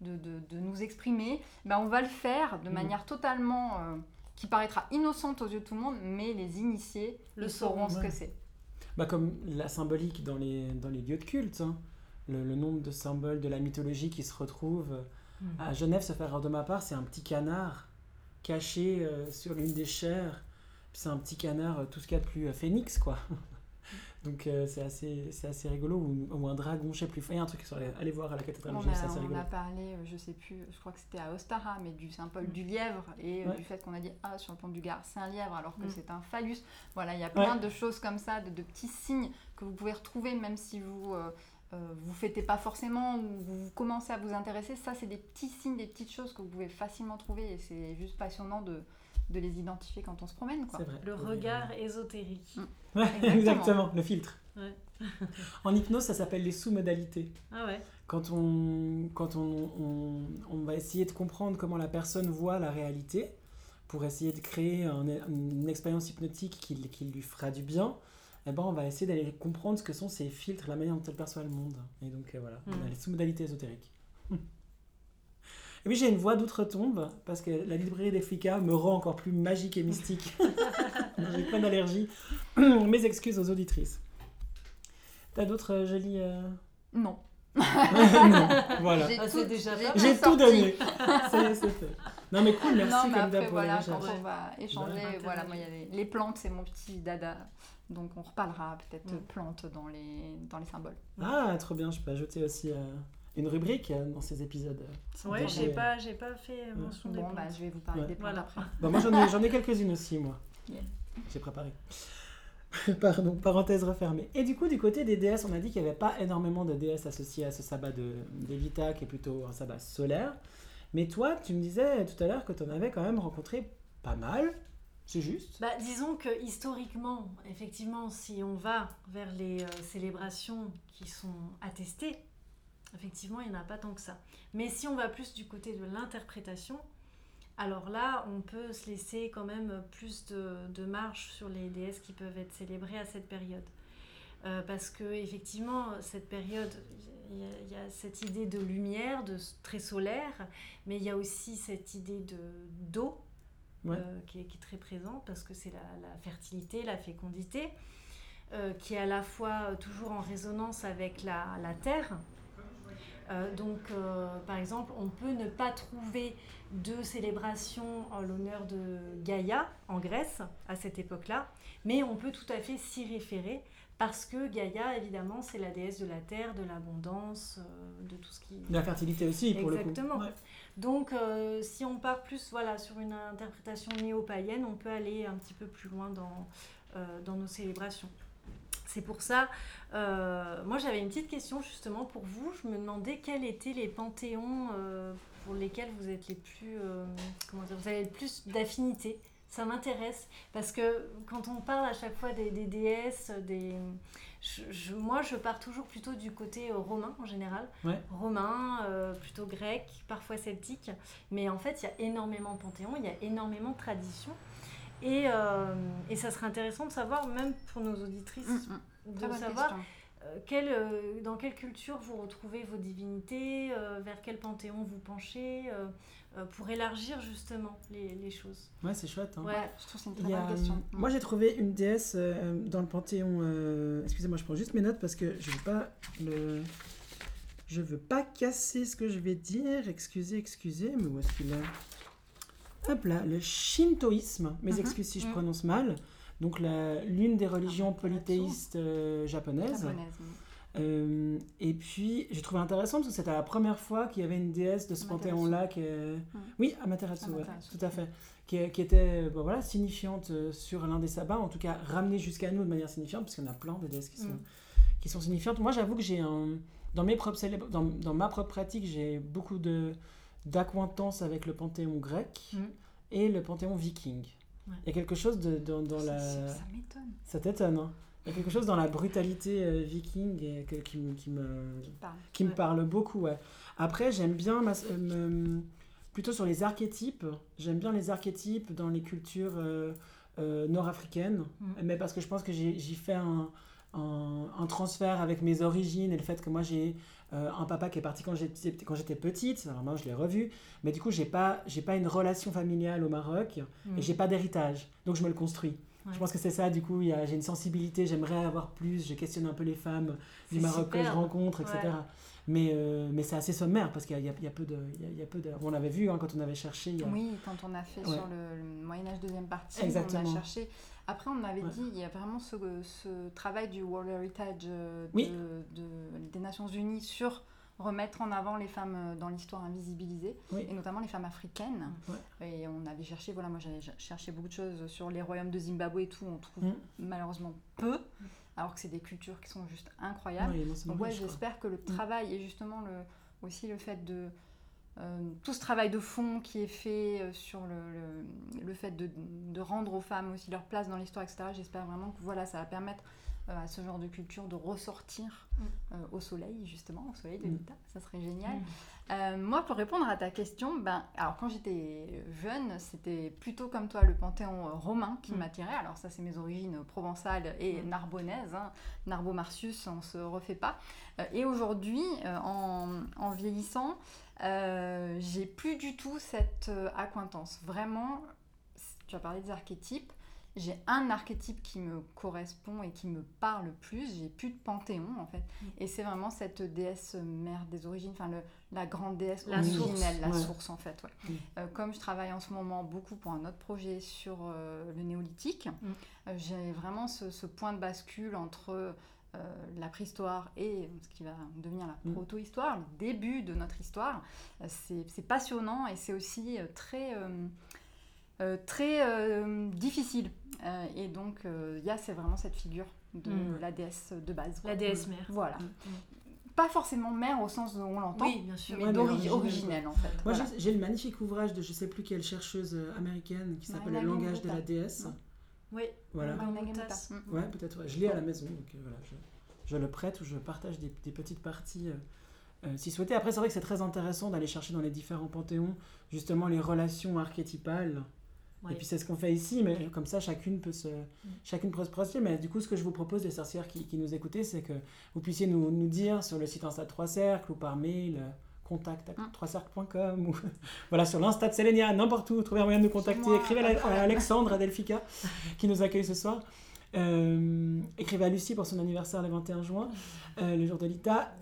de, de, de nous exprimer, ben on va le faire de mm. manière totalement euh, qui paraîtra innocente aux yeux de tout le monde, mais les initiés le sauront ce que c'est. Bah comme la symbolique dans les, dans les lieux de culte, hein. le, le, nombre de symboles de la mythologie qui se retrouvent. Mm. À Genève, se faire de ma part, c'est un petit canard caché euh, sur l'une des chairs c'est un petit canard, euh, tout ce qu'il y a de plus euh, phénix, quoi. Donc euh, c'est assez, assez rigolo, ou, un dragon, je sais plus. Il y a un truc sur allez voir à la cathédrale, c'est assez rigolo. On a parlé, je sais plus, je crois que c'était à Ostara, mais du symbole mm. du lièvre et du fait qu'on a dit ah sur le pont du Gard c'est un lièvre alors que mm. c'est un phallus. Voilà, il y a plein de choses comme ça, de, petits signes que vous pouvez retrouver même si vous euh, vous fêtez pas forcément ou vous commencez à vous intéresser. Ça c'est des petits signes, des petites choses que vous pouvez facilement trouver et c'est juste passionnant de de les identifier quand on se promène. Quoi. Vrai. Le regard ésotérique. Mm. exactement. le filtre. en hypnose, ça s'appelle les sous-modalités. Ah ouais. Quand, on, quand on, on, on, va essayer de comprendre comment la personne voit la réalité, pour essayer de créer une expérience hypnotique qui, qui, lui fera du bien, eh ben, on va essayer d'aller comprendre ce que sont ces filtres, la manière dont elle perçoit le monde. Et donc euh, voilà, on a mm. les sous-modalités ésotériques. Et puis j'ai une voix d'outre-tombe, parce que la librairie des flicas me rend encore plus magique et mystique. j'ai plein d'allergies. Mes excuses aux auditrices. T'as d'autres euh, jolies... Euh, non. non, voilà. J'ai ah, tout, déjà J'ai tout donné. c'est fait. Non mais cool, merci non, mais après, voilà, quand on va échanger, voilà, moi il y a les, les plantes, c'est mon petit dada. Donc on reparlera peut-être mm. plantes dans les, dans les symboles. Ah, trop bien, je peux ajouter aussi... Euh, une rubrique euh, dans ces épisodes. Ouais, j'ai pas, j'ai pas fait mention des bon, bah, je vais vous parler des plantes après. Bah, moi, j'en ai, j'en ai quelques-unes aussi, moi. J'ai préparé. Pardon, parenthèse refermée. Et du coup, du côté des déesses, on a dit qu'il n'y avait pas énormément de déesses associées à ce sabbat de d'Evita, qui est plutôt un sabbat solaire. Mais toi, tu me disais tout à l'heure que tu en avais quand même rencontré pas mal. C'est juste bah, Disons que historiquement, effectivement, si on va vers les euh, célébrations qui sont attestées, Effectivement, il n'y en a pas tant que ça. Mais si on va plus du côté de l'interprétation, alors là, on peut se laisser quand même plus de, marge sur les déesses qui peuvent être célébrées à cette période. Euh, parce que effectivement, cette période, il y, a cette idée de lumière, de très solaire, mais il y a aussi cette idée de d'eau euh, qui, est, très présente parce que c'est la, fertilité, la fécondité, euh, qui est à la fois toujours en résonance avec la, terre. Euh, donc, euh, par exemple, on peut ne pas trouver de célébration en l'honneur de Gaïa en Grèce à cette époque-là, mais on peut tout à fait s'y référer parce que Gaïa, évidemment, c'est la déesse de la terre, de l'abondance, euh, de tout ce qui... De la fertilité aussi, pour Exactement. le coup. Donc, si on part plus voilà, sur une interprétation néo-païenne, on peut aller un petit peu plus loin dans, dans nos célébrations. C'est pour ça, euh, moi j'avais une petite question justement pour vous. Je me demandais quels étaient les panthéons euh, pour lesquels vous êtes les plus, euh, comment dire, vous avez le plus d'affinité. Ça m'intéresse parce que quand on parle à chaque fois des, des déesses, des, je, moi je pars toujours plutôt du côté euh, romain en général. Romain, euh, plutôt grec, parfois celtique. Mais en fait, il y a énormément de panthéons, il y a énormément de traditions. Et, euh, et, ça serait intéressant de savoir, même pour nos auditrices, mm, mm. de savoir dans quelle culture vous retrouvez vos divinités, vers quel panthéon vous penchez. Euh, pour élargir justement les, les choses. Ouais, c'est chouette. Hein. Ouais, je trouve c'est une très bonne question. Euh, moi, j'ai trouvé une déesse euh, dans le Panthéon. Excusez-moi, je prends juste mes notes parce que je veux pas le. Je veux pas casser ce que je vais dire. Excusez, excusez, mais où est-ce qu'il est? Hop là, le shintoïsme. Mes mhm. excuses si je mhm. prononce mal. Donc, l'une des religions polythéistes japonaises. japonaises euh, et puis, j'ai trouvé intéressant parce que c'était la première fois qu'il y avait une déesse de ce panthéon-là. Qui Oui, Amaterasu, tout à fait. Qui, qui était bon, voilà, signifiante euh, sur l'un des sabbats, en tout cas ramenée jusqu'à nous de manière signifiante, parce qu'il y en a plein de déesses qui sont, mm. qui sont signifiantes. Moi, j'avoue que j'ai un. Dans, mes propres dans, dans, ma propre pratique, j'ai beaucoup de d'acquaintance avec le panthéon grec mm. et le panthéon viking. Il y a quelque chose de, dans, dans la. Ça m'étonne. Ça t'étonne, hein il y a quelque chose dans la brutalité euh, viking et qui, me, qui, me, qui me parle beaucoup. Ouais. Après, j'aime bien, euh, plutôt sur les archétypes, j'aime bien les archétypes dans les cultures euh, nord-africaines, mm. mais parce que je pense que j'y fais un, un, transfert avec mes origines et le fait que moi j'ai un papa qui est parti quand j'étais petite, alors moi je l'ai revu, mais du coup j'ai pas, pas une relation familiale au Maroc et mm. j'ai pas d'héritage, donc je me le construis. Je pense que c'est ça, du coup, j'ai une sensibilité, j'aimerais avoir plus, je questionne un peu les femmes du Maroc que je rencontre, etc. Mais, euh, mais c'est assez sommaire parce qu'il y, y, a peu de. Il y a, peu de on l'avait vu hein, quand on avait cherché. Oui, quand on a fait sur le, Moyen-Âge deuxième partie, Exactement. on a cherché. Après, on avait dit, il y a vraiment ce, ce travail du World Heritage euh, de, des Nations Unies sur remettre en avant les femmes euh, dans l'histoire invisibilisée, et notamment les femmes africaines. Et on avait cherché, voilà, moi j'avais cherché beaucoup de choses sur les royaumes de Zimbabwe et tout, on trouve mm. malheureusement peu, alors que c'est des cultures qui sont juste incroyables. Donc ouais, j'espère que le mm. travail et justement le, aussi le fait de... Euh, tout ce travail de fond qui est fait euh, sur le, le, fait de, de, rendre aux femmes aussi leur place dans l'histoire, etc., j'espère vraiment que voilà, ça va permettre euh, à ce genre de culture de ressortir mm. euh, au soleil, justement, au soleil de mm. l'État. Ça serait génial. Mm. Euh, moi, pour répondre à ta question, ben, alors quand j'étais jeune, c'était plutôt comme toi le panthéon romain qui m'attirait. Alors ça, c'est mes origines provençales et narbonnaises. Hein. Narbo-Martius, on se refait pas. et aujourd'hui, en, en, vieillissant, j'ai plus du tout cette acquaintance. Vraiment, tu as parlé des archétypes j'ai un archétype qui me correspond et qui me parle plus, j'ai plus de panthéon en fait. Mm. Et c'est vraiment cette déesse mère des origines, enfin la grande déesse la originelle, la source en fait. Mm. Euh, comme je travaille en ce moment beaucoup pour un autre projet sur euh, le néolithique, mm. euh, j'ai vraiment ce, point de bascule entre la préhistoire et ce qui va devenir la proto-histoire, le début de notre histoire. c'est passionnant et c'est aussi très euh, très euh, difficile. Euh, et donc, il y a c'est vraiment cette figure de mm. la déesse de base. La déesse mère. Voilà. Mm, mm. Pas forcément mère au sens où on l'entend, bien sûr. mais d'origine originelle en fait. Moi j'ai le magnifique ouvrage de je sais plus quelle chercheuse américaine qui s'appelle Le langage de la déesse. Oui, voilà. Ouais, peut-être. Je lis à la maison, donc voilà, je, le prête ou je partage des, petites parties. si souhaité. Après, c'est vrai que c'est très intéressant d'aller chercher dans les différents panthéons justement les relations archétypales et puis c'est ce qu'on fait ici, mais comme ça chacune peut se, mm. chacune peut se projeter. Mais du coup, ce que je vous propose, les sorcières qui, qui nous écoutez, c'est que vous puissiez nous, nous, dire sur le site Insta 3 Cercles ou par mail euh, contact à 3cercles.com ou voilà sur l'Insta de Selenia, n'importe où, trouvez un moyen de nous contacter. Écrivez à, Alexandre, à Delphica qui nous accueille ce soir. Euh, écrivez à Lucie pour son anniversaire le 21 juin, euh, le jour de l'ITA.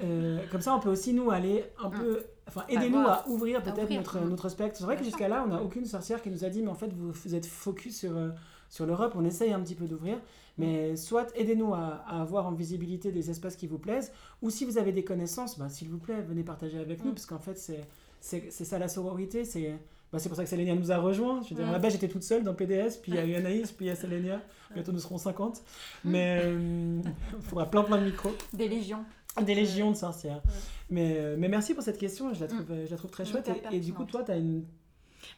comme ça, on peut aussi nous aller un mm. peu Enfin, aidez-nous à ouvrir peut-être notre, notre spectre. C'est vrai que jusqu'à là, on n'a aucune sorcière qui nous a dit, mais en fait, vous, vous êtes focus sur, euh, sur l'Europe. On essaye un petit peu d'ouvrir. Mais soit aidez-nous à, à, avoir en visibilité des espaces qui vous plaisent, ou si vous avez des connaissances, bah, s'il vous plaît, venez partager avec nous, mm. parce qu'en fait, c'est ça la sororité. C'est bah, pour ça que Sélénia nous a rejoints. Je veux dire, là-bas, j'étais toute seule dans PDS, puis il y a eu Anaïs, puis il y a Sélénia. Bientôt, nous serons 50. Mais euh, il faudra plein, plein de micros. Des légions. Des légions de sorcières. Mais, euh, mais merci pour cette question, je la trouve, mm. je la trouve très chouette. Et, du coup, toi, tu as une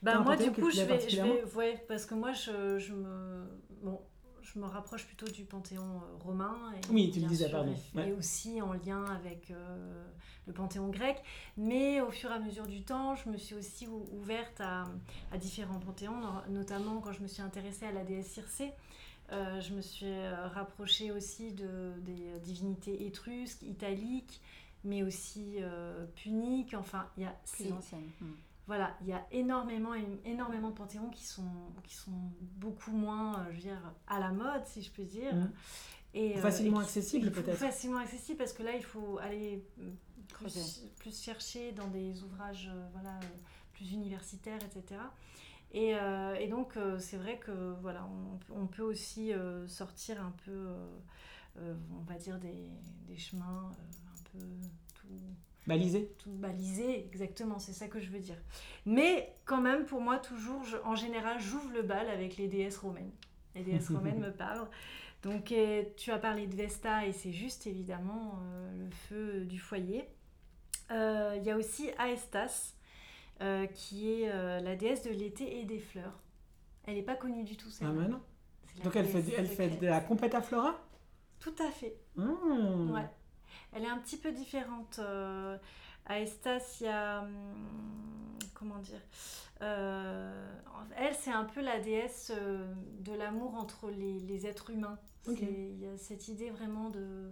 Bah moi du coup je vais, je vais, ouais, parce que moi je, je me, bon, je me rapproche plutôt du panthéon euh, romain. Et, oui, tu le disais, pardon. Et, aussi en lien avec euh, le panthéon grec. Mais au fur et à mesure du temps, je me suis aussi ouverte à, à différents panthéons, notamment quand je me suis intéressée à la déesse Circé. Euh, je me suis rapprochée aussi de, des divinités étrusques, italiques, mais aussi puniques. Enfin, il y a. Plus anciennes. Voilà, il y a énormément, énormément de panthéons qui sont, qui sont beaucoup moins, euh, je veux dire, à la mode, si je puis dire. Mmh. Et, euh, facilement accessible peut-être. Facilement accessible parce que là, il faut aller plus, plus chercher dans des ouvrages euh, voilà, plus universitaires, etc. Et, et donc, c'est vrai que voilà, on, on peut aussi sortir un peu, on va dire, des, des chemins un peu tout Balisé Tout balisé, exactement, c'est ça que je veux dire. Mais quand même, pour moi, toujours, en général, j'ouvre le bal avec les déesses romaines. Les déesses romaines me parlent. Donc, euh, tu as parlé de Vesta, et c'est juste, évidemment, euh, le feu du foyer. Euh, il y a aussi Aestas, qui est la déesse de l'été et des fleurs. Elle n'est pas connue du tout, celle Ah, mais non Donc, elle fait, elle fait de la compète à Flora? Tout à fait. Mmh. Ouais. Elle est un petit peu différente. Euh, à Estas, il y a. Hum, comment dire euh, Elle, c'est un peu la déesse euh, de l'amour entre les, êtres humains. Il y a cette idée vraiment de,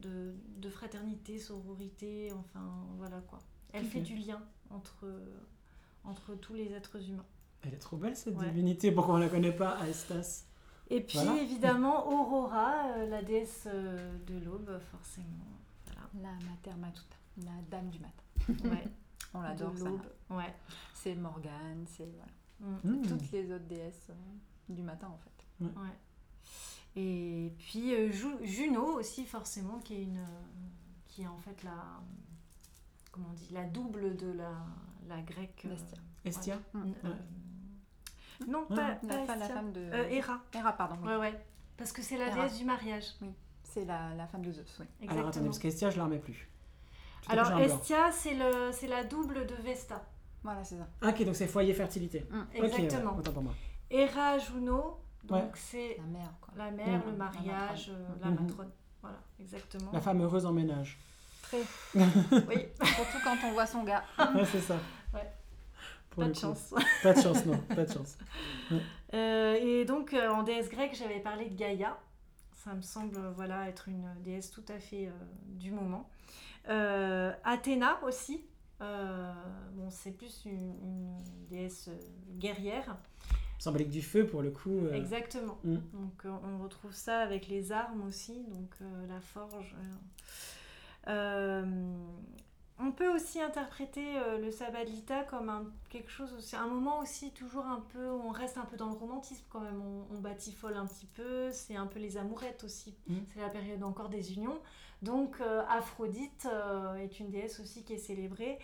de, fraternité, sororité, enfin voilà quoi. Elle fait du lien entre, entre tous les êtres humains. Elle est trop belle cette divinité, pourquoi on ne la connaît pas, Aestas et puis évidemment Aurora, euh, la déesse euh, de l'aube, forcément. La Mater Matuta, la dame du matin. Ouais. On l'adore ça. Ouais. C'est Morgane, c'est voilà. Mm. toutes les autres déesses euh, du matin en fait. Ouais. Et puis Juno aussi forcément qui est une qui est en fait la comment on dit la double de la la grecque Estia. Estia. Non, pas, la, femme de. Euh, Héra. Héra, pardon. Ouais, ouais. Parce que c'est la déesse du mariage. Oui. C'est la, la, femme de Zeus, oui. Exactement. Alors attendez, parce qu'Estia, je la remets plus. Alors Estia, c'est le, c'est la double de Vesta. Voilà, c'est ça. Ah, ok, donc c'est foyer fertilité. Mm. Exactement. autant pour moi. Héra, Juno, donc c'est la mère, quoi. La mère, le mariage, la matrone. Euh, mhm. Voilà, exactement. La femme heureuse en ménage. Très. oui. Surtout quand on voit son gars. ouais, c'est ça. Pas de chance. Pas de chance, non, pas de chance. Euh, et donc, euh, en déesse grecque, j'avais parlé de Gaïa. Ça me semble voilà, être une déesse tout à fait euh, du moment. Athéna aussi. bon, c'est plus une, déesse guerrière. Symbolique du feu pour le coup. Exactement. Mm. Donc on retrouve ça avec les armes aussi, donc la forge. On peut aussi interpréter euh, le Sabadlita comme un, quelque chose aussi, un moment aussi toujours un peu, on reste un peu dans le romantisme quand même, on, on batifole un petit peu, c'est un peu les amourettes aussi, mm. c'est la période encore des unions. Donc euh, Aphrodite euh, est une déesse aussi qui est célébrée,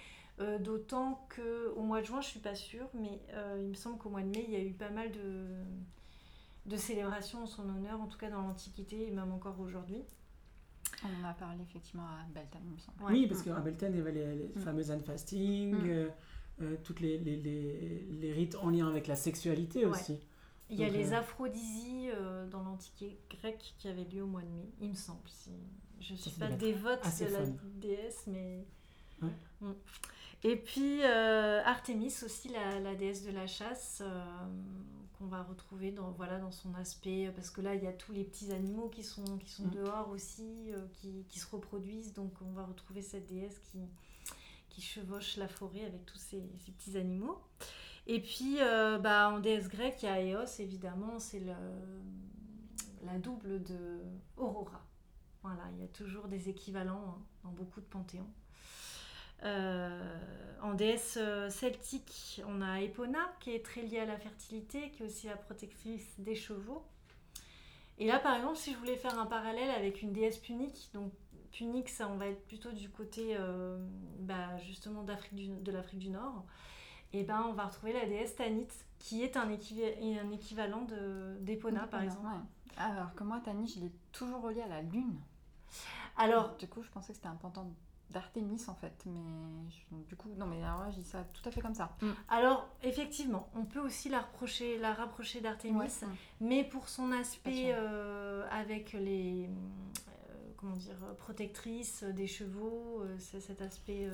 d'autant qu'au mois de juin, je suis pas sûre, mais il me semble qu'au mois de mai, il y a eu pas mal de, de célébrations en son honneur, en tout cas dans l'Antiquité et même encore aujourd'hui. On en a parlé effectivement à Beltane, il me semble. Oui, parce qu'à Beltane, il y avait les, mm. fameuses Anne Fasting, mm. euh, euh, toutes les, les, les, rites en lien avec la sexualité aussi. Il y a les euh, aphrodisies dans l'Antiquité grecque qui avaient lieu au mois de mai, il me semble. Je ne suis pas dévote de la déesse, mais. Mm. Et puis Artémis aussi, la, la, déesse de la chasse qu'on va retrouver dans, voilà, dans son aspect, parce que là, il y a tous les petits animaux qui sont, qui sont mm. dehors aussi, euh, qui, qui, se reproduisent, donc on va retrouver cette déesse qui, qui chevauche la forêt avec tous ces, ces petits animaux. Et puis, euh, bah, en déesse grecque, il y a Eos, évidemment, c'est la double de Aurora. Voilà, il y a toujours des équivalents hein, dans beaucoup de panthéons. Euh, en déesse euh, celtique, on a Epona, qui est très liée à la fertilité, qui est aussi la protectrice des chevaux. Et là, par exemple, si je voulais faire un parallèle avec une déesse punique, donc punique, ça, on va être plutôt du côté euh, bah, justement d'Afrique de l'Afrique du Nord, et ben on va retrouver la déesse Tanit, qui est un, un équivalent d'Epona, par exemple. Alors que moi, Tanit, je l'ai toujours relié à la lune. Alors, du coup, je pensais que c'était un pantin d'Artémis en fait. Mais du coup, non mais alors je dis ça tout à fait comme ça. Mm. Alors effectivement, on peut aussi la rapprocher, la rapprocher d'Artémis, mais pour son aspect euh, avec les euh, comment dire protectrice des chevaux, euh, c'est cet aspect.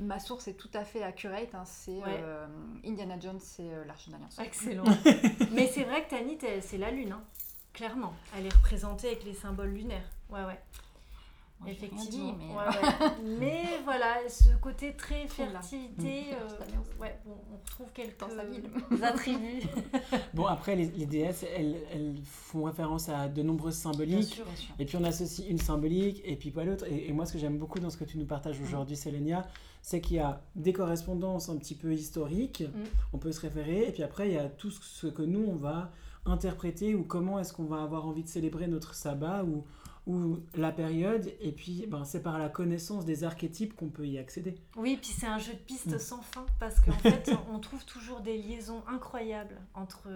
Ma source est tout à fait accurate. Hein, c'est Indiana Jones, c'est l'Arche d'Alliance. Excellent. mais c'est vrai que Tanit, c'est la lune, hein, clairement. Elle est représentée avec les symboles lunaires. Ouais ouais. Effectivement. mais... Euh, mais voilà, ce côté très fertilité, mm. euh, ouais, bon, on retrouve quelques attributs. bon, après, les, les déesses, elles, elles, font référence à de nombreuses symboliques. Et puis on associe une symbolique et puis pas l'autre. Et, moi, ce que j'aime beaucoup dans ce que tu nous partages mm. aujourd'hui, Sélénia, c'est qu'il y a des correspondances un petit peu historiques, mm. on peut se référer. Et puis après, il y a tout ce que nous, on va interpréter ou comment est-ce qu'on va avoir envie de célébrer notre sabbat ou ou la période, et puis ben, c'est par la connaissance des archétypes qu'on peut y accéder. Oui, puis c'est un jeu de pistes mm. sans fin, parce qu'en fait, on trouve toujours des liaisons incroyables entre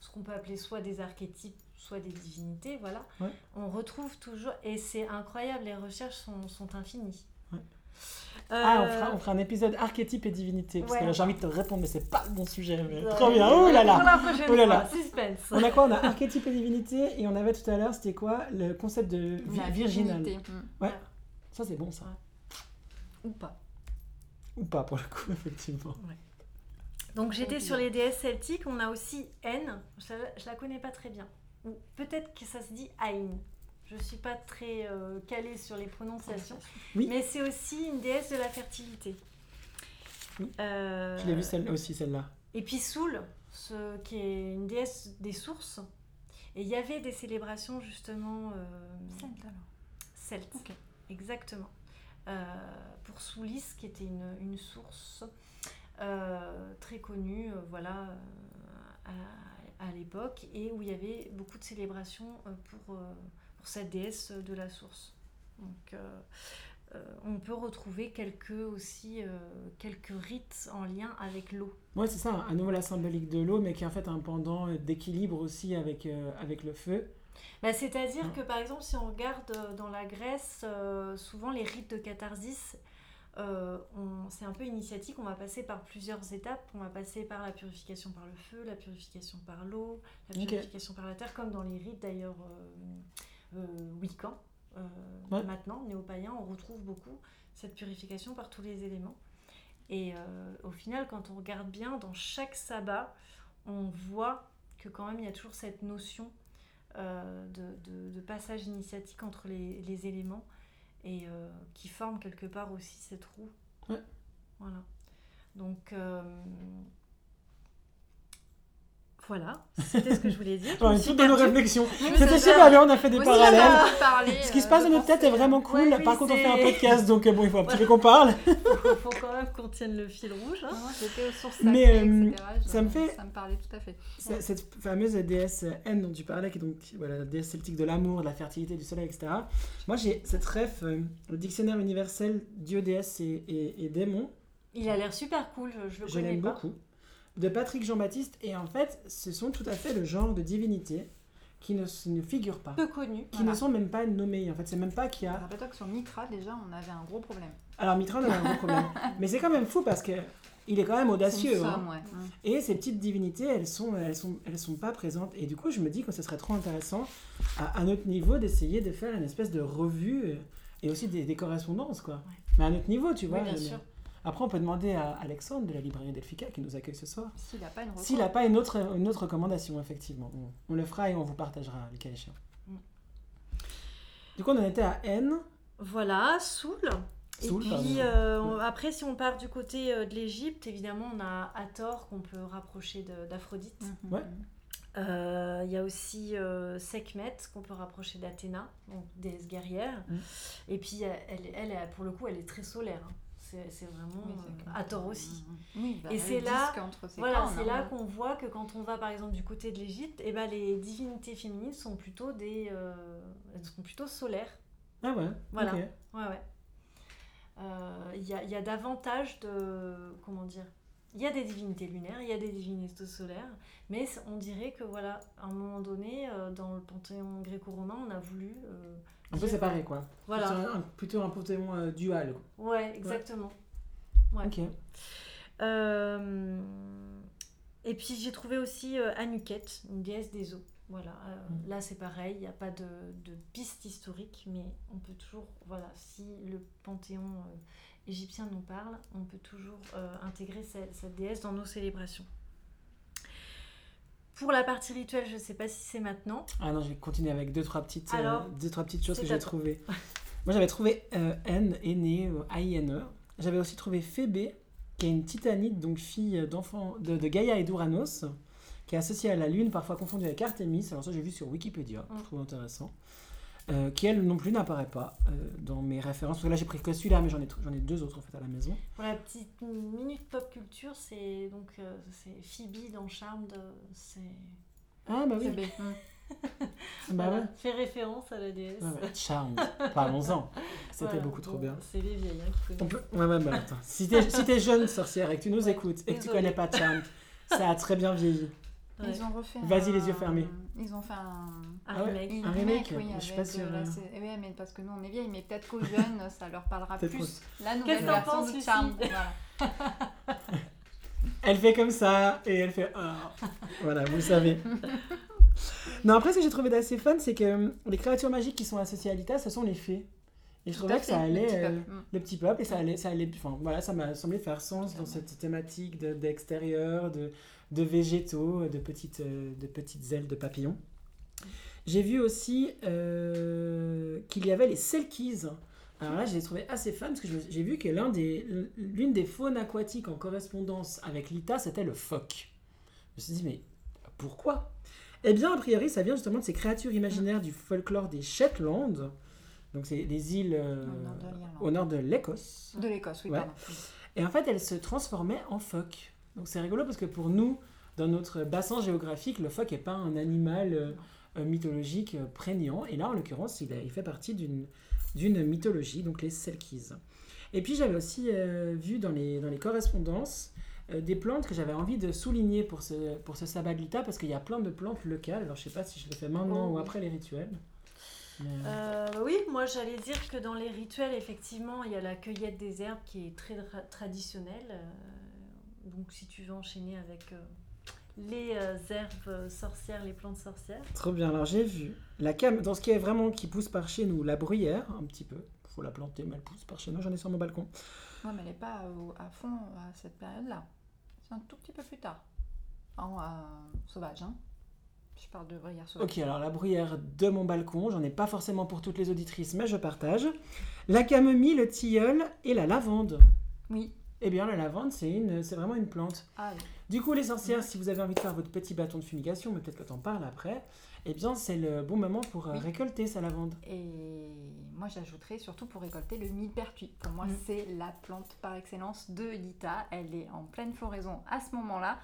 ce qu'on peut appeler soit des archétypes, soit des divinités, voilà. On retrouve toujours, et c'est incroyable, les recherches sont, sont infinies. Ah, on fera, on fera, un épisode archétype et divinité. Parce que j'ai envie de te répondre, mais c'est pas le bon sujet. Mais trop bien. Oh là là. Oh là là. Suspense. On a quoi? On a archétype et divinité. Et on avait tout à l'heure, c'était quoi? Le concept de virginal. Ouais. Ça, c'est bon, ça. Ou pas. Ou pas, pour le coup, effectivement. Donc, j'étais sur les déesses celtiques. On a aussi N. Je, je la connais pas très bien. Ou peut-être que ça se dit Ain. Je ne suis pas très euh, calée sur les prononciations. Mais c'est aussi une déesse de la fertilité. Euh, Je l'ai vue celle aussi, celle-là. Et puis Soul, ce, qui est une déesse des sources. Et il y avait des célébrations justement... Euh, Celtes Celtes, exactement. Euh, pour Soulis, qui était une, une source très connue, voilà, à, à l'époque, et où il y avait beaucoup de célébrations pour cette déesse de la source. Donc, euh, euh, on peut retrouver quelques aussi euh, quelques rites en lien avec l'eau. Oui, c'est ça, à nouveau la symbolique de l'eau, mais qui est en fait un pendant d'équilibre aussi avec, avec le feu. Bah, C'est-à-dire que par exemple, si on regarde dans la Grèce, souvent les rites de catharsis, c'est un peu initiatique, on va passer par plusieurs étapes. On va passer par la purification par le feu, la purification par l'eau, la purification par la terre, comme dans les rites d'ailleurs euh, Wiccan. Euh, maintenant, néo-païen, on retrouve beaucoup cette purification par tous les éléments. Et euh, au final, quand on regarde bien, dans chaque sabbat, on voit que quand même il y a toujours cette notion de, passage initiatique entre les, éléments et qui forme quelque part aussi cette roue. Voilà. Donc, voilà, c'était ce que je voulais dire. Ouais, toutes nos réflexions. C'était super bien, on a fait des parallèles. ce qui se passe dans notre tête est vraiment cool. Par contre, on fait un podcast, donc bon, il faut un petit peu qu'on parle. Il faut quand même qu'on tienne le fil rouge. Hein. J'étais aux sources Mais euh, ça me fait. Ça me parlait tout à fait. Cette fameuse déesse N dont tu parlais, qui est donc voilà, la déesse celtique de l'amour, de la fertilité, du soleil, etc. Moi, j'ai cette ref, euh, le dictionnaire universel Dieu, déesse et, et, démon. Il a l'air super cool, je, je le connais pas. beaucoup de Patrick Jean-Baptiste. Et en fait, ce sont tout à fait le genre de divinités qui ne, ne figurent pas. Peu connues. Qui ne sont même pas nommées. En fait, c'est même pas qu'il y a. Rappelle-toi que sur Mitra, déjà, on avait un gros problème. Alors, Mitra, on avait un gros problème. Mais c'est quand même fou parce que. Il est quand même audacieux. Hein. Et ces petites divinités, elles sont, elles sont, elles sont pas présentes. Et du coup, je me dis que ce serait trop intéressant, à, notre niveau, d'essayer de faire une espèce de revue euh, et aussi des, correspondances, quoi. Mais à notre niveau, tu vois. bien sûr. Après, on peut demander à Alexandre de la librairie Delphica qui nous accueille ce soir. S'il n'a pas, une, S'il n'a pas une, autre, une autre recommandation, effectivement. On, le fera et on vous partagera les cas échéants. Mm. Du coup, on en était à N. Voilà, Soul. Et puis euh, après, si on part du côté euh, de l'Égypte, évidemment, on a Hathor qu'on peut rapprocher d'Aphrodite. Mm-hmm. Ouais. Euh, il y a aussi Sekhmet qu'on peut rapprocher d'Athéna, donc déesse guerrière. Mm. Et puis elle, elle, pour le coup, elle est très solaire. Hein c'est vraiment euh, à tort aussi. Bah, et c'est là, voilà, c'est là qu'on voit que quand on va par exemple du côté de l'Égypte, et eh ben les divinités féminines sont plutôt des, euh, elles sont plutôt solaires. Ah ouais. Voilà. Ouais ouais. Euh, il y, a, y, a, davantage de comment dire il y a des divinités lunaires, il y a des divinités solaires, mais on dirait que voilà, à un moment donné, euh, dans le panthéon gréco-romain, on a voulu. Euh, un peu séparé, quoi. Voilà. Plutôt un, panthéon euh, dual. Ouais, exactement. Ouais. Ok. et puis j'ai trouvé aussi Anuket, une déesse des eaux. Voilà, mm. là c'est pareil, il n'y a pas de, de, piste historique, mais on peut toujours, voilà, si le panthéon égyptien nous parle, on peut toujours euh, intégrer cette, déesse dans nos célébrations. Pour la partie rituelle, je ne sais pas si c'est maintenant. Ah non, je vais continuer avec deux, trois petites, euh, deux, trois petites choses que j'ai trouvées. Moi, j'avais trouvé euh, N, aînée, A-I-N-E. J'avais aussi trouvé Phébé, qui est une titanite, donc fille d'enfant de, de, Gaïa et d'Uranos, qui est associée à la Lune, parfois confondue avec Artemis. Alors ça, j'ai vu sur Wikipédia, je mm. trouve intéressant. Euh, qui elle non plus n'apparaît pas euh, dans mes références. Parce que là j'ai pris que celui-là, mais j'en ai, j'en ai deux autres en fait à la maison. Pour la petite minute pop culture, c'est donc euh, c'est Phoebe dans Charmed. C'est... Ah bah oui. bah ouais. Fait référence à la déesse. Ouais, Charmed, parlons-en. C'était beaucoup trop bien. C'est les vieilles hein, qui connaissent. Peut... Ouais, ouais, bah, attends. Si t'es, si t'es jeune sorcière et que tu nous écoutes et que tu connais pas Charmed, ça a très bien vieilli. Ils ont refait. Vas-y, les yeux fermés. Ils ont fait un, un remake. Un remake, oui. Je suis pas sûre. Euh, oui, mais parce que nous, on est vieilles, mais peut-être qu'aux jeunes, ça leur parlera plus. La nouvelle version de Charme. elle fait comme ça et elle fait. Oh. Voilà, vous savez. non, après, ce que j'ai trouvé d'assez fun, c'est que hum, les créatures magiques qui sont associées à l'ITA, ce sont les fées. Et je trouvais que ça allait, euh, le petit peuple, et ça allait, ça allait, enfin voilà, ça m'a semblé faire sens dans cette thématique d'extérieur, de, de végétaux, de petites, euh, de petites ailes de papillons. J'ai vu aussi euh, qu'il y avait les selkies. Alors là, je les trouvé assez fun parce que j'ai vu que l'une des, des faunes aquatiques en correspondance avec l'ITA, c'était le phoque. Je me suis dit, mais pourquoi? Eh bien, a priori, ça vient justement de ces créatures imaginaires du folklore des Shetland. Donc, c'est les îles euh, au nord de l'Écosse. De l'Écosse, oui, pardon. Et en fait, elles se transformaient en phoques. Donc c'est rigolo parce que pour nous, dans notre bassin géographique, le phoque n'est pas un animal euh, euh, mythologique euh, prégnant. Et là, en l'occurrence, il, il, fait partie d'une mythologie, donc les Selkies. Et puis j'avais aussi vu dans les, dans les correspondances des plantes que j'avais envie de souligner pour ce, pour ce Sabaglita parce qu'il y a plein de plantes locales. Alors je ne sais pas si je le fais maintenant ou oh. après les rituels. oui, moi j'allais dire que dans les rituels, effectivement, il y a la cueillette des herbes qui est très traditionnelle. Donc si tu veux enchaîner avec euh, les euh, herbes sorcières, les plantes sorcières. Trop bien, alors j'ai vu la cam dans ce qui est vraiment qui pousse par chez nous, la bruyère, un petit peu. Il faut la planter, mais elle pousse par chez nous, j'en ai sur mon balcon. Ouais, mais elle n'est pas à fond à cette période-là. C'est un tout petit peu plus tard. En sauvage, hein. Je parle de bruyère sauvage. Ok, alors la bruyère de mon balcon, j'en ai pas forcément pour toutes les auditrices, mais je partage. La camomille, le tilleul et la lavande. Oui, eh bien, la lavande, c'est une, c'est vraiment une plante. Ah du coup, les sorcières, si vous avez envie de faire votre petit bâton de fumigation, mais peut-être que tu en parles après, eh bien, c'est le bon moment pour euh, récolter sa lavande. Et moi, j'ajouterais surtout pour récolter le millepertuis. Pour moi, mm. c'est la plante par excellence de l'ITA. Elle est en pleine floraison à ce moment-là.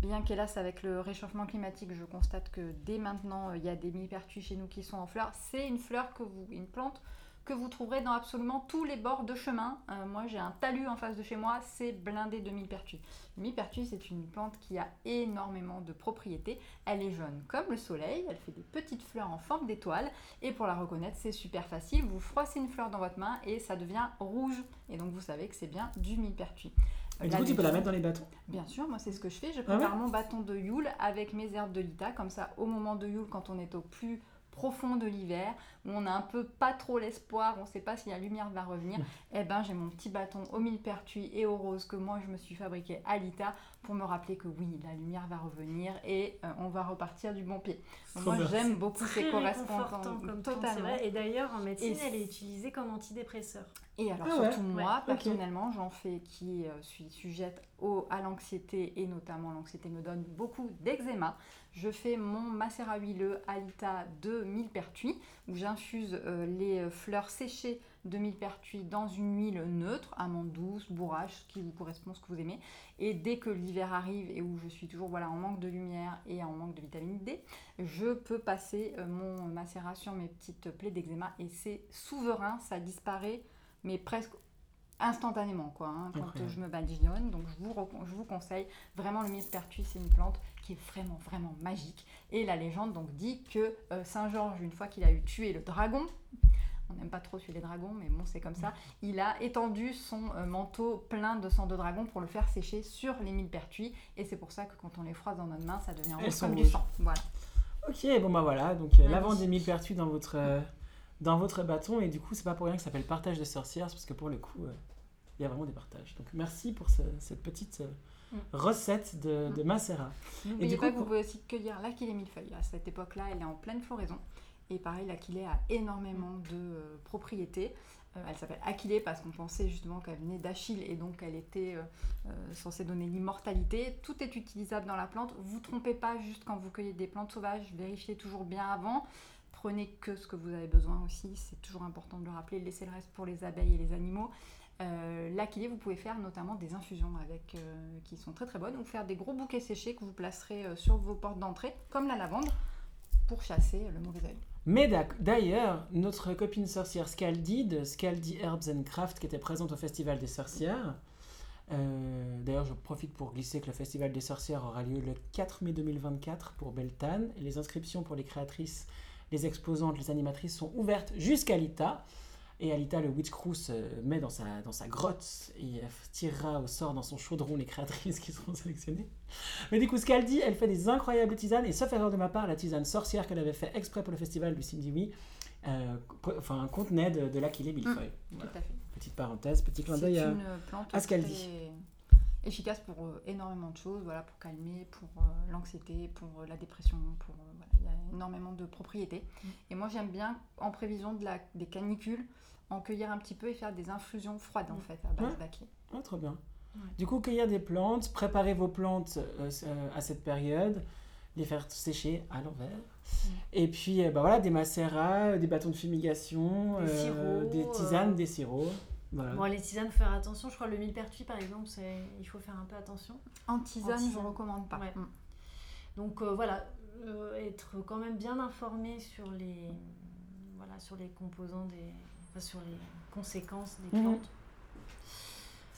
Bien qu'hélas, avec le réchauffement climatique, je constate que dès maintenant, il y a des millepertuis chez nous qui sont en fleurs. C'est une fleur que vous, une plante que vous trouverez dans absolument tous les bords de chemin. Euh, moi, j'ai un talus en face de chez moi, c'est blindé de millepertuis. Le millepertuis, c'est une plante qui a énormément de propriétés. Elle est jaune comme le soleil, elle fait des petites fleurs en forme d'étoile, et pour la reconnaître, c'est super facile. Vous froissez une fleur dans votre main et ça devient rouge, et donc vous savez que c'est bien du millepertuis. Et du coup, tu peux la mettre dans les bâtons? Bien sûr, moi c'est ce que je fais. Je ah prépare mon bâton de Yule avec mes herbes de lita, comme ça au moment de Yule, quand on est au plus profond de l'hiver, où on a un peu pas trop l'espoir, on ne sait pas si la lumière va revenir, eh ben j'ai mon petit bâton au millepertuis et au rose que moi je me suis fabriqué à l'ITA pour me rappeler que oui, la lumière va revenir et euh, on va repartir du bon pied. moi j'aime beaucoup ces correspondances. Totalement. Et d'ailleurs en médecine, elle est utilisée comme antidépresseur. Et alors ah surtout moi, personnellement, j'en fais qui euh, suis sujette au, à l'anxiété et notamment l'anxiété me donne beaucoup d'eczéma. Je fais mon macérat huileux Alita de millepertuis où j'infuse euh, les fleurs séchées de millepertuis dans une huile neutre, amande douce, bourrage, ce qui vous correspond, ce que vous aimez. Et dès que l'hiver arrive et où je suis toujours voilà, en manque de lumière et en manque de vitamine D, je peux passer euh, mon macérat sur mes petites plaies d'eczéma et c'est souverain, ça disparaît mais presque instantanément quoi, hein, quand je me badigeonne. Donc je vous, je vous conseille vraiment le millepertuis, c'est une plante qui est vraiment vraiment magique. Et la légende donc dit que Saint Georges, une fois qu'il a eu tué le dragon, on n'aime pas trop tuer les dragons, mais bon, c'est comme ça. Il a étendu son euh, manteau plein de sang de dragon pour le faire sécher sur les millepertuis. Et c'est pour ça que quand on les froisse dans notre main, ça devient rouge comme du sang. Voilà. Ok, bon bah voilà. Donc euh, l'avant des millepertuis dans votre, euh, dans votre bâton. Et du coup, c'est pas pour rien que ça s'appelle partage de sorcières, parce que pour le coup, il y a vraiment des partages. Donc merci pour cette petite mm. recette de, de Macera. Et du coup, vous pouvez aussi cueillir l'aquilée millefeuille. À cette époque-là, elle est en pleine floraison. Et pareil, l'Aquilée a énormément de euh, propriétés. Euh, elle s'appelle Aquilée parce qu'on pensait justement qu'elle venait d'Achille et donc elle était euh, censée donner l'immortalité. Tout est utilisable dans la plante. Vous trompez pas juste quand vous cueillez des plantes sauvages, vérifiez toujours bien avant. Prenez que ce que vous avez besoin aussi, c'est toujours important de le rappeler. Laissez le reste pour les abeilles et les animaux. L'Aquilée, vous pouvez faire notamment des infusions avec, qui sont très très bonnes ou faire des gros bouquets séchés que vous placerez sur vos portes d'entrée, comme la lavande, pour chasser le mauvais œil. Mais d'ailleurs, notre copine sorcière Scaldi de Scaldi Herbs and Craft, qui était présente au Festival des sorcières, euh, d'ailleurs, je profite pour glisser que le Festival des sorcières aura lieu le 4 mai 2024 pour Beltane. Les inscriptions pour les créatrices, les exposantes, les animatrices sont ouvertes jusqu'à l'ITA. Et Alita, le Witch Crew, se met dans sa, dans sa grotte et tirera au sort dans son chaudron les créatrices qui seront sélectionnées. Mais du coup, ce qu'elle dit, elle fait des incroyables tisanes. Et sauf erreur de ma part, la tisane sorcière qu'elle avait fait exprès pour le festival du Cindy euh, enfin, contenait de, de l'aquilée millefeuille. Mmh, Tout à fait. Petite parenthèse, petit clin d'œil à, à, ce qu'elle dit efficace pour euh, énormément de choses, voilà, pour calmer, pour euh, l'anxiété, pour euh, la dépression, pour voilà, il y a énormément de propriétés. Mmh. Et moi j'aime bien, en prévision de la, des canicules, en cueillir un petit peu et faire des infusions froides en fait, à base ouais. Ah, trop bien. Du coup, cueillir des plantes, préparer vos plantes euh, euh, à cette période, les faire sécher à l'envers. Et puis, euh, bah voilà, des macérats, des bâtons de fumigation, des, tisanes, des sirops. Bon, les tisanes, faut faire attention. Je crois le millepertuis, par exemple, il faut faire un peu attention. En tisane, je ne recommande pas. Mm. Donc voilà, être quand même bien informé sur les, voilà, sur les composants des, sur les conséquences des mhm. plantes.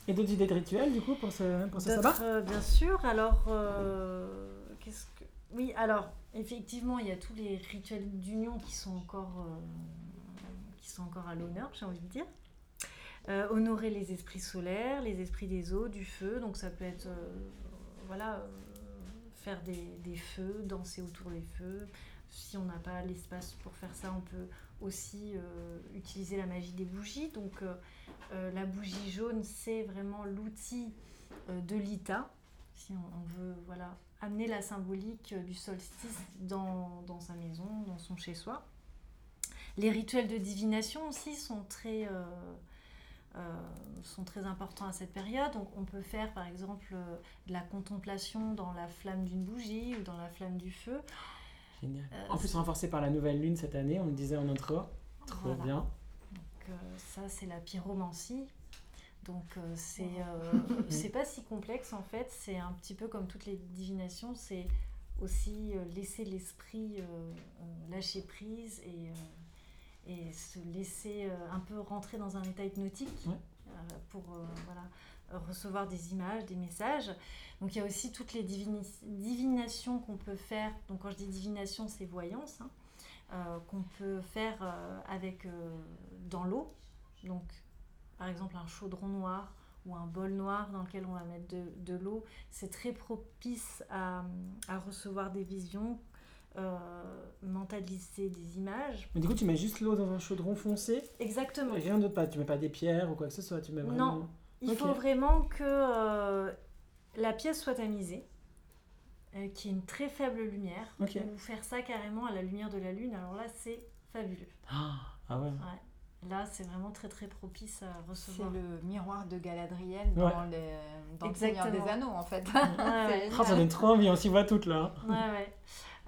Et d'autres idées de rituels, du coup, pour ce, pour ce sabbat? Euh, Bien sûr. Alors, euh, qu'est-ce que... Oui, alors, effectivement, il y a tous les rituels d'union qui sont encore, euh, qui sont encore à l'honneur, j'ai envie de dire. honorer les esprits solaires, les esprits des eaux, du feu. Donc, ça peut être, voilà, faire des, des, feux, danser autour des feux. Si on n'a pas l'espace pour faire ça, on peut aussi euh, utiliser la magie des bougies. Donc euh, euh, la bougie jaune, c'est vraiment l'outil de l'ITA, si on, veut voilà, amener la symbolique du solstice dans, dans sa maison, dans son chez-soi. Les rituels de divination aussi sont très, sont très importants à cette période. Donc on peut faire par exemple de la contemplation dans la flamme d'une bougie ou dans la flamme du feu. Euh, en plus, renforcé par la nouvelle lune cette année, on le disait en intro. Trop bien. Donc, euh, ça, c'est la pyromancie. Donc, euh, c'est c'est pas si complexe en fait. C'est un petit peu comme toutes les divinations. C'est aussi laisser l'esprit lâcher prise et, et se laisser un peu rentrer dans un état hypnotique pour voilà, recevoir des images, des messages. Donc il y a aussi toutes les divinations qu'on peut faire. Donc quand je dis divination, c'est voyance, hein, euh, qu'on peut faire euh, avec euh, dans l'eau. Donc par exemple un chaudron noir ou un bol noir dans lequel on va mettre de, de l'eau. C'est très propice à, à, recevoir des visions, mentaliser des images. Mais du coup, tu mets juste l'eau dans un chaudron foncé? Exactement. Et rien d'autre pas. Tu mets pas des pierres ou quoi que ce soit. Tu mets vraiment... Non, il faut vraiment que euh, la pièce soit tamisée, euh, qu'il y ait une très faible lumière. Ou faire ça carrément à la lumière de la lune, alors là, c'est fabuleux. Ah, ah ouais. Là, c'est vraiment très très propice à recevoir. C'est le miroir de Galadriel dans, les, dans le Seigneur des Anneaux, en fait. oh, ça donne trop envie, on s'y voit toutes là. Ouais, ouais.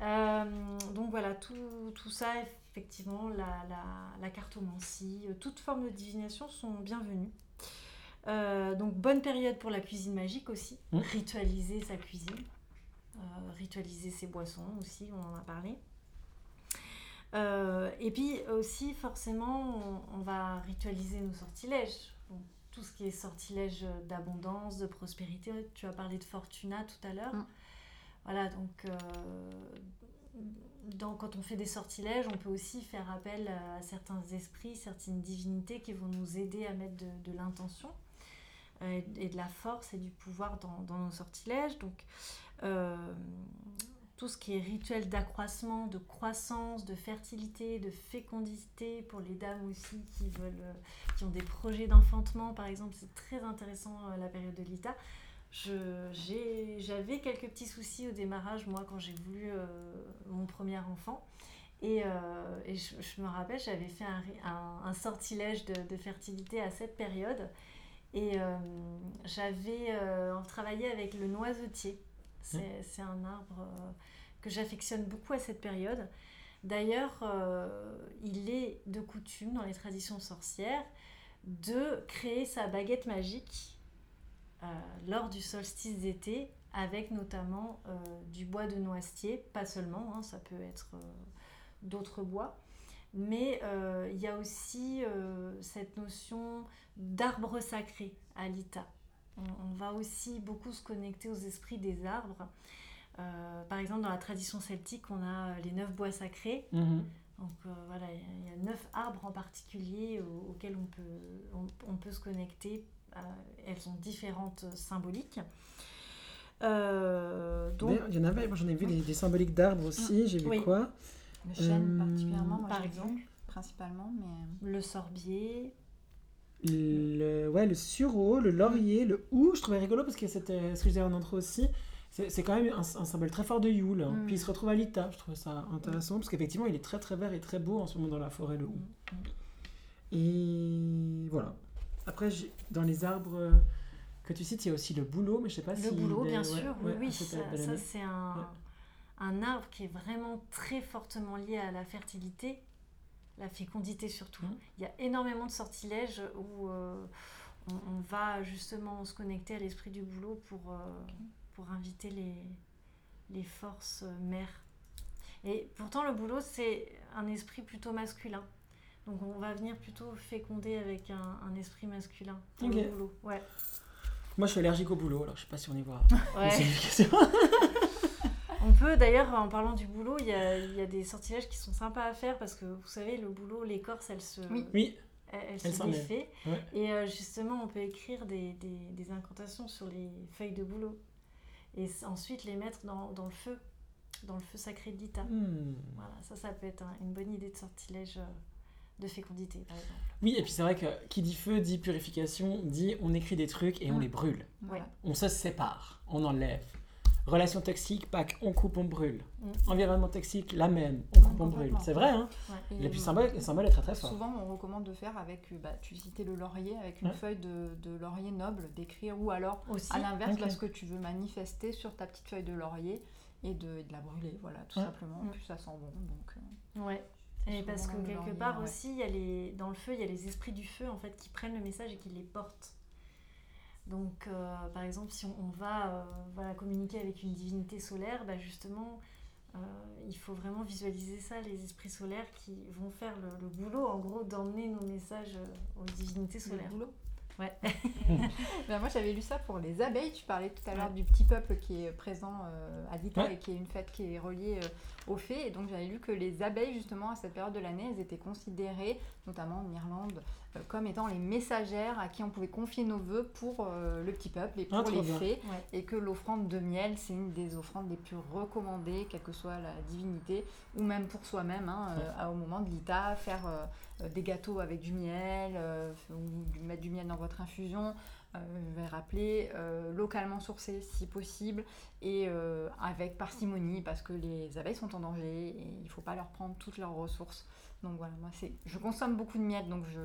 Euh, donc voilà, tout, tout, ça, effectivement, la, la, la cartomancie, toute forme de divination sont bienvenues. Euh, donc bonne période pour la cuisine magique aussi, mmh. ritualiser sa cuisine, euh, ritualiser ses boissons aussi, on en a parlé. Euh, et puis aussi forcément on, va ritualiser nos sortilèges. tout ce qui est sortilège d'abondance, de prospérité. Tu as parlé de Fortuna tout à l'heure. Mm. Voilà, donc quand on fait des sortilèges, on peut aussi faire appel à certains esprits, certaines divinités qui vont nous aider à mettre de, l'intention et, de la force et du pouvoir dans, nos sortilèges. Donc, euh, tout ce qui est rituel d'accroissement, de croissance, de fertilité, de fécondité pour les dames aussi qui veulent, qui ont des projets d'enfantement, par exemple, c'est très intéressant la période de l'ITA j'avais quelques petits soucis au démarrage, moi, quand j'ai voulu euh, mon premier enfant. Et, euh, je, me rappelle, j'avais fait un, sortilège de, fertilité à cette période. Et euh, j'avais travaillé avec le noisetier. C'est mmh. un arbre que j'affectionne beaucoup à cette période. D'ailleurs, il est de coutume dans les traditions sorcières de créer sa baguette magique euh, lors du solstice d'été, avec notamment euh, du bois de noisetier, pas seulement, hein, ça peut être euh, d'autres bois. Mais il y a aussi cette notion d'arbre sacré à l'ITA. On, va aussi beaucoup se connecter aux esprits des arbres. par exemple, dans la tradition celtique, on a les neuf bois sacrés. Mhm. Donc voilà, il y, a neuf arbres en particulier auxquels on peut, on peut se connecter euh, elles ont différentes symboliques. Euh, donc... Il y en avait, moi j'en ai vu des, symboliques d'arbres aussi, j'ai vu quoi Le chêne euh, particulièrement, moi, par exemple. principalement, mais... Le sorbier. Le, ouais, le sureau, le laurier, le hou, je trouvais rigolo parce que c'était ce que je disais en intro aussi. C'est quand même un, symbole très fort de Yule. Hein. Mm. Puis il se retrouve à l'Ita, je trouvais ça intéressant parce qu'effectivement il est très très vert et très beau en ce moment dans la forêt, le hou. Mm. Et voilà. Après, dans les arbres euh, que tu cites, il y a aussi le bouleau, mais je sais pas le si... Le bouleau, bien sûr, oui, oui ça, c'est un, un, arbre qui est vraiment très fortement lié à la fertilité, la fécondité surtout. Mmh. Il y a énormément de sortilèges où euh, on, va justement se connecter à l'esprit du bouleau pour, euh, pour inviter les, les forces mères. Et pourtant, le bouleau, c'est un esprit plutôt masculin. Donc on va venir plutôt féconder avec un, un esprit masculin pour le boulot. Ouais. Moi je suis allergique au boulot, alors je sais pas si on y voit. Ouais. on peut d'ailleurs, en parlant du boulot, il y a, y a, des sortilèges qui sont sympas à faire parce que vous savez, le boulot, l'écorce, elle se. Oui. Elle, se défait. Et euh, justement, on peut écrire des, des, des, incantations sur les feuilles de boulot. Et ensuite les mettre dans, dans le feu, dans le feu sacré de l'Ita. Hmm. Voilà, ça, ça peut être une bonne idée de sortilège. Euh, de fécondité, par exemple. Oui, et puis c'est vrai que qui dit feu dit purification, dit on écrit des trucs et on mm. les brûle. On se sépare, on enlève. Relation toxique, pack, on coupe, on brûle. Mm. Environnement toxique, la même, on coupe, on brûle. C'est vrai, hein Et, puis symbole, le symbole est très très fort. Souvent, on recommande de faire avec, bah, tu citais le laurier, avec une feuille de, de, laurier noble, d'écrire, ou alors Aussi. à l'inverse, parce que tu veux manifester sur ta petite feuille de laurier et de, de la brûler, voilà, tout simplement. Mm. Puis ça sent bon, donc... Euh, ouais. Et parce que quelque part aussi, il y a les, dans le feu, il y a les esprits du feu en fait qui prennent le message et qui les portent. Donc, euh, par exemple, si on, va euh, voilà, communiquer avec une divinité solaire, bah justement, euh, il faut vraiment visualiser ça, les esprits solaires qui vont faire le, boulot, en gros, d'emmener nos messages aux divinités solaires. Le boulot Ouais. ben moi j'avais lu ça pour les abeilles. Tu parlais tout à l'heure du petit peuple qui est présent à l'Ita et qui est une fête qui est reliée au fait. Et donc j'avais lu que les abeilles, justement, à cette période de l'année, elles étaient considérées, notamment en Irlande, euh, comme étant les messagères à qui on pouvait confier nos voeux pour euh, le petit peuple et pour ah, les fées. Et que l'offrande de miel, c'est une des offrandes les plus recommandées, quelle que soit la divinité, ou même pour soi-même, hein, euh, au moment de l'ITA, faire des gâteaux avec du miel, ou mettre du miel dans votre infusion. je vais rappeler, localement sourcé si possible, et avec parcimonie, parce que les abeilles sont en danger et il ne faut pas leur prendre toutes leurs ressources. Donc voilà, moi c'est, je consomme beaucoup de miel, donc je,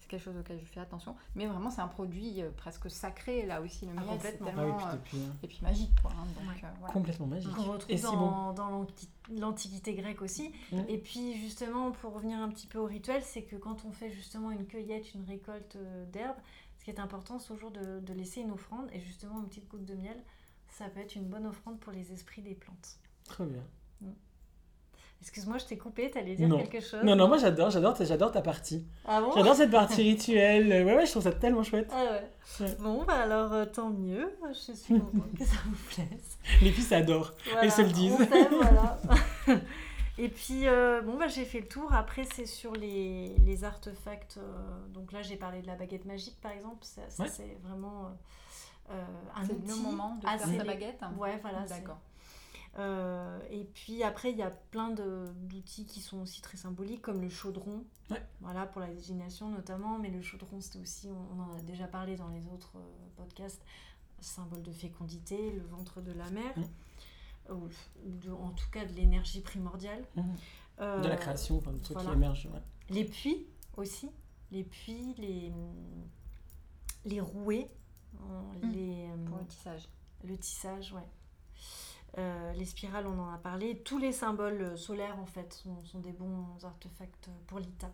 c'est quelque chose auquel je fais attention. Mais vraiment, c'est un produit euh, presque sacré là aussi le ah, miel, c'est tellement ah euh, et, puis, magique quoi. Hein, euh, Complètement magique. On retrouve dans, dans l'antiquité grecque aussi. Mm. Et puis justement, pour revenir un petit peu au rituel, c'est que quand on fait justement une cueillette, une récolte d'herbes, ce qui est important, c'est toujours de, de laisser une offrande et justement une petite goutte de miel. Ça peut être une bonne offrande pour les esprits des plantes. Très bien. Excuse-moi, je t'ai coupé, t'allais dire quelque chose Non, non, moi j'adore, j'adore, j'adore ta partie. Ah bon? J'adore cette partie rituelle. Ouais, ouais, je trouve ça tellement chouette. Ah ouais. Bon, bah alors euh, tant mieux. Je suis contente que ça vous plaise. Les filles s'adorent. Elles se le disent. voilà. Et puis, euh, bon, bah, j'ai fait le tour. Après, c'est sur les, les artefacts. Euh, donc là, j'ai parlé de la baguette magique, par exemple. Ça, c'est vraiment un outil. le moment de faire sa baguette Ouais, voilà. D'accord. Euh, et puis après, il y a plein d'outils qui sont aussi très symboliques, comme le chaudron, voilà, pour la désignation notamment. Mais le chaudron, c'était aussi, on, en a déjà parlé dans les autres euh, podcasts, symbole de fécondité, le ventre de la mer, ou, en tout cas de l'énergie primordiale. Euh, de la création, enfin, de tout qui émerge. Les puits aussi, les puits, les, les rouets, mmh. les, pour le tissage. Le tissage, ouais. Euh, les spirales, on en a parlé. Tous les symboles solaires, en fait, sont, des bons artefacts pour l'ITA.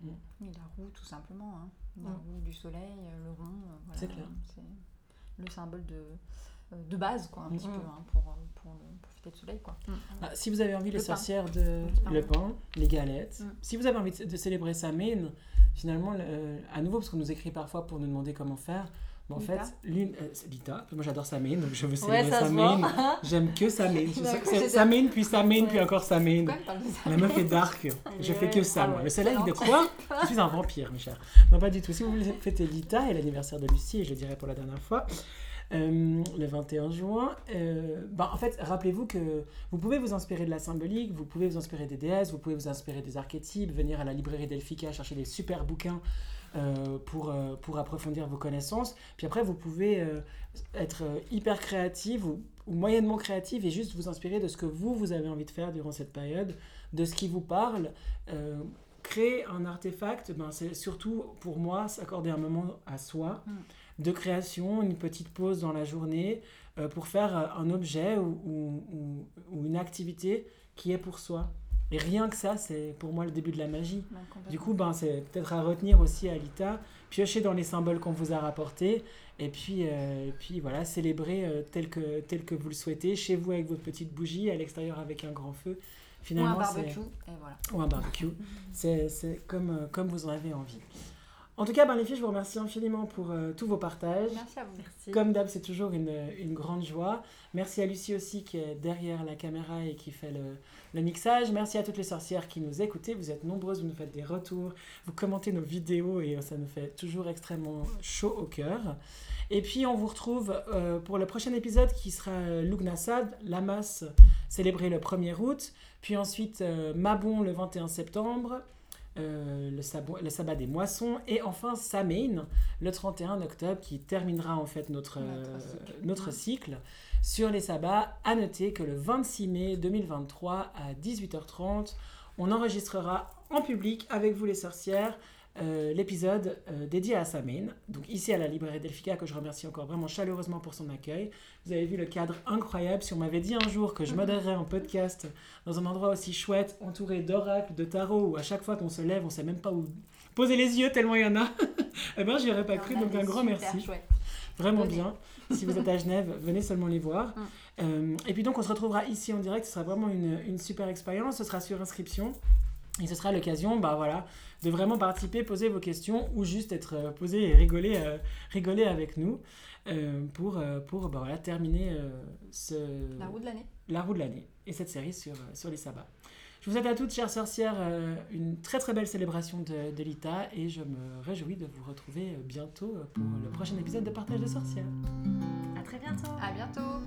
Mm. la roue, tout simplement. Hein. La mm. roue du soleil, le rond. Euh, voilà, c'est clair. C'est le symbole de, euh, de base, quoi, un petit mm. peu, hein, pour, pour, profiter du soleil. Quoi. Ah, si vous avez envie, les sorcières, de le pain, les galettes, si vous avez envie de, célébrer sa mine, finalement, à nouveau, parce qu'on nous écrit parfois pour nous demander comment faire, en fait, l'une, euh, c'est Lita. Moi, j'adore Samhain, donc je veux célébrer ouais. J'aime que Samhain. Samhain, puis Samhain, puis encore Samhain. La meuf est dark. Je fais que ça, moi. Le soleil de quoi? Je suis un vampire, mes chers. Non, pas du tout. Si vous voulez fêter Lita et l'anniversaire de Lucie, et je le dirai pour la dernière fois, euh, le 21 juin. Euh, bah, en fait, rappelez-vous que vous pouvez vous inspirer de la symbolique, vous pouvez vous inspirer des déesses, vous pouvez vous inspirer des archétypes, venir à la librairie Delphica chercher des super bouquins euh, pour, euh, pour approfondir vos connaissances. Puis après, vous pouvez euh, être hyper créative ou, moyennement créative et juste vous inspirer de ce que vous, vous avez envie de faire durant cette période, de ce qui vous parle. créer un artefact, ben, c'est surtout pour moi s'accorder un moment à soi. Mm. de création, une petite pause dans la journée pour faire un objet ou, ou, ou, une activité qui est pour soi. Et rien que ça, c'est pour moi le début de la magie. du coup, ben, c'est peut-être à retenir aussi à Alita, piocher dans les symboles qu'on vous a rapportés, et puis, euh, puis voilà, célébrer euh, tel, que, tel que vous le souhaitez, chez vous avec votre petite bougie, à l'extérieur avec un grand feu. Finalement, ou un barbecue, et voilà. Ou un barbecue. c'est comme, euh, comme vous en avez envie. En tout cas, ben, les filles, je vous remercie infiniment pour tous vos partages. Merci à vous. Merci. Comme d'hab, c'est toujours une, une, grande joie. Merci à Lucie aussi qui est derrière la caméra et qui fait le, le mixage. Merci à toutes les sorcières qui nous écoutez. Vous êtes nombreuses, vous nous faites des retours, vous commentez nos vidéos et ça nous fait toujours extrêmement chaud au cœur. Et puis on vous retrouve euh, pour le prochain épisode qui sera Lugnassad, Lamas célébré le 1er août, puis ensuite euh, Mabon le 21 septembre. Euh, le, le, sabbat des moissons. Et enfin Samhain le 31 octobre qui terminera en fait notre, notre cycle. Sur les sabbats, à noter que le 26 mai 2023 à 18h30, on enregistrera en public avec vous les sorcières euh, l'épisode euh, dédié à Samhain, donc ici à la librairie Delphica, que je remercie encore vraiment chaleureusement pour son accueil. Vous avez vu le cadre incroyable. Si on m'avait dit un jour que je modérerais un podcast dans un endroit aussi chouette, entouré d'oracles, de tarots, où à chaque fois qu'on se lève, on sait même pas où poser les yeux tellement il y en a, eh ben j'y aurais pas cru, donc un grand merci. Vraiment bien si vous êtes à Genève, venez seulement les voir. Mm. Euh, et puis donc, on se retrouvera ici en direct. Ce sera vraiment une, une super expérience. Ce sera sur inscription. Et ce sera l'occasion bah, voilà, de vraiment participer, poser vos questions ou juste être euh, posé et rigoler, euh, rigoler avec nous pour, pour bah, voilà, terminer ce... la roue de l'année. La roue de l'année et cette série sur, sur les sabbats. Je vous souhaite à toutes, chères sorcières, euh, une très très belle célébration de, de l'ITA et je me réjouis de vous retrouver bientôt pour le prochain épisode de Partage de sorcières. À très bientôt. À bientôt.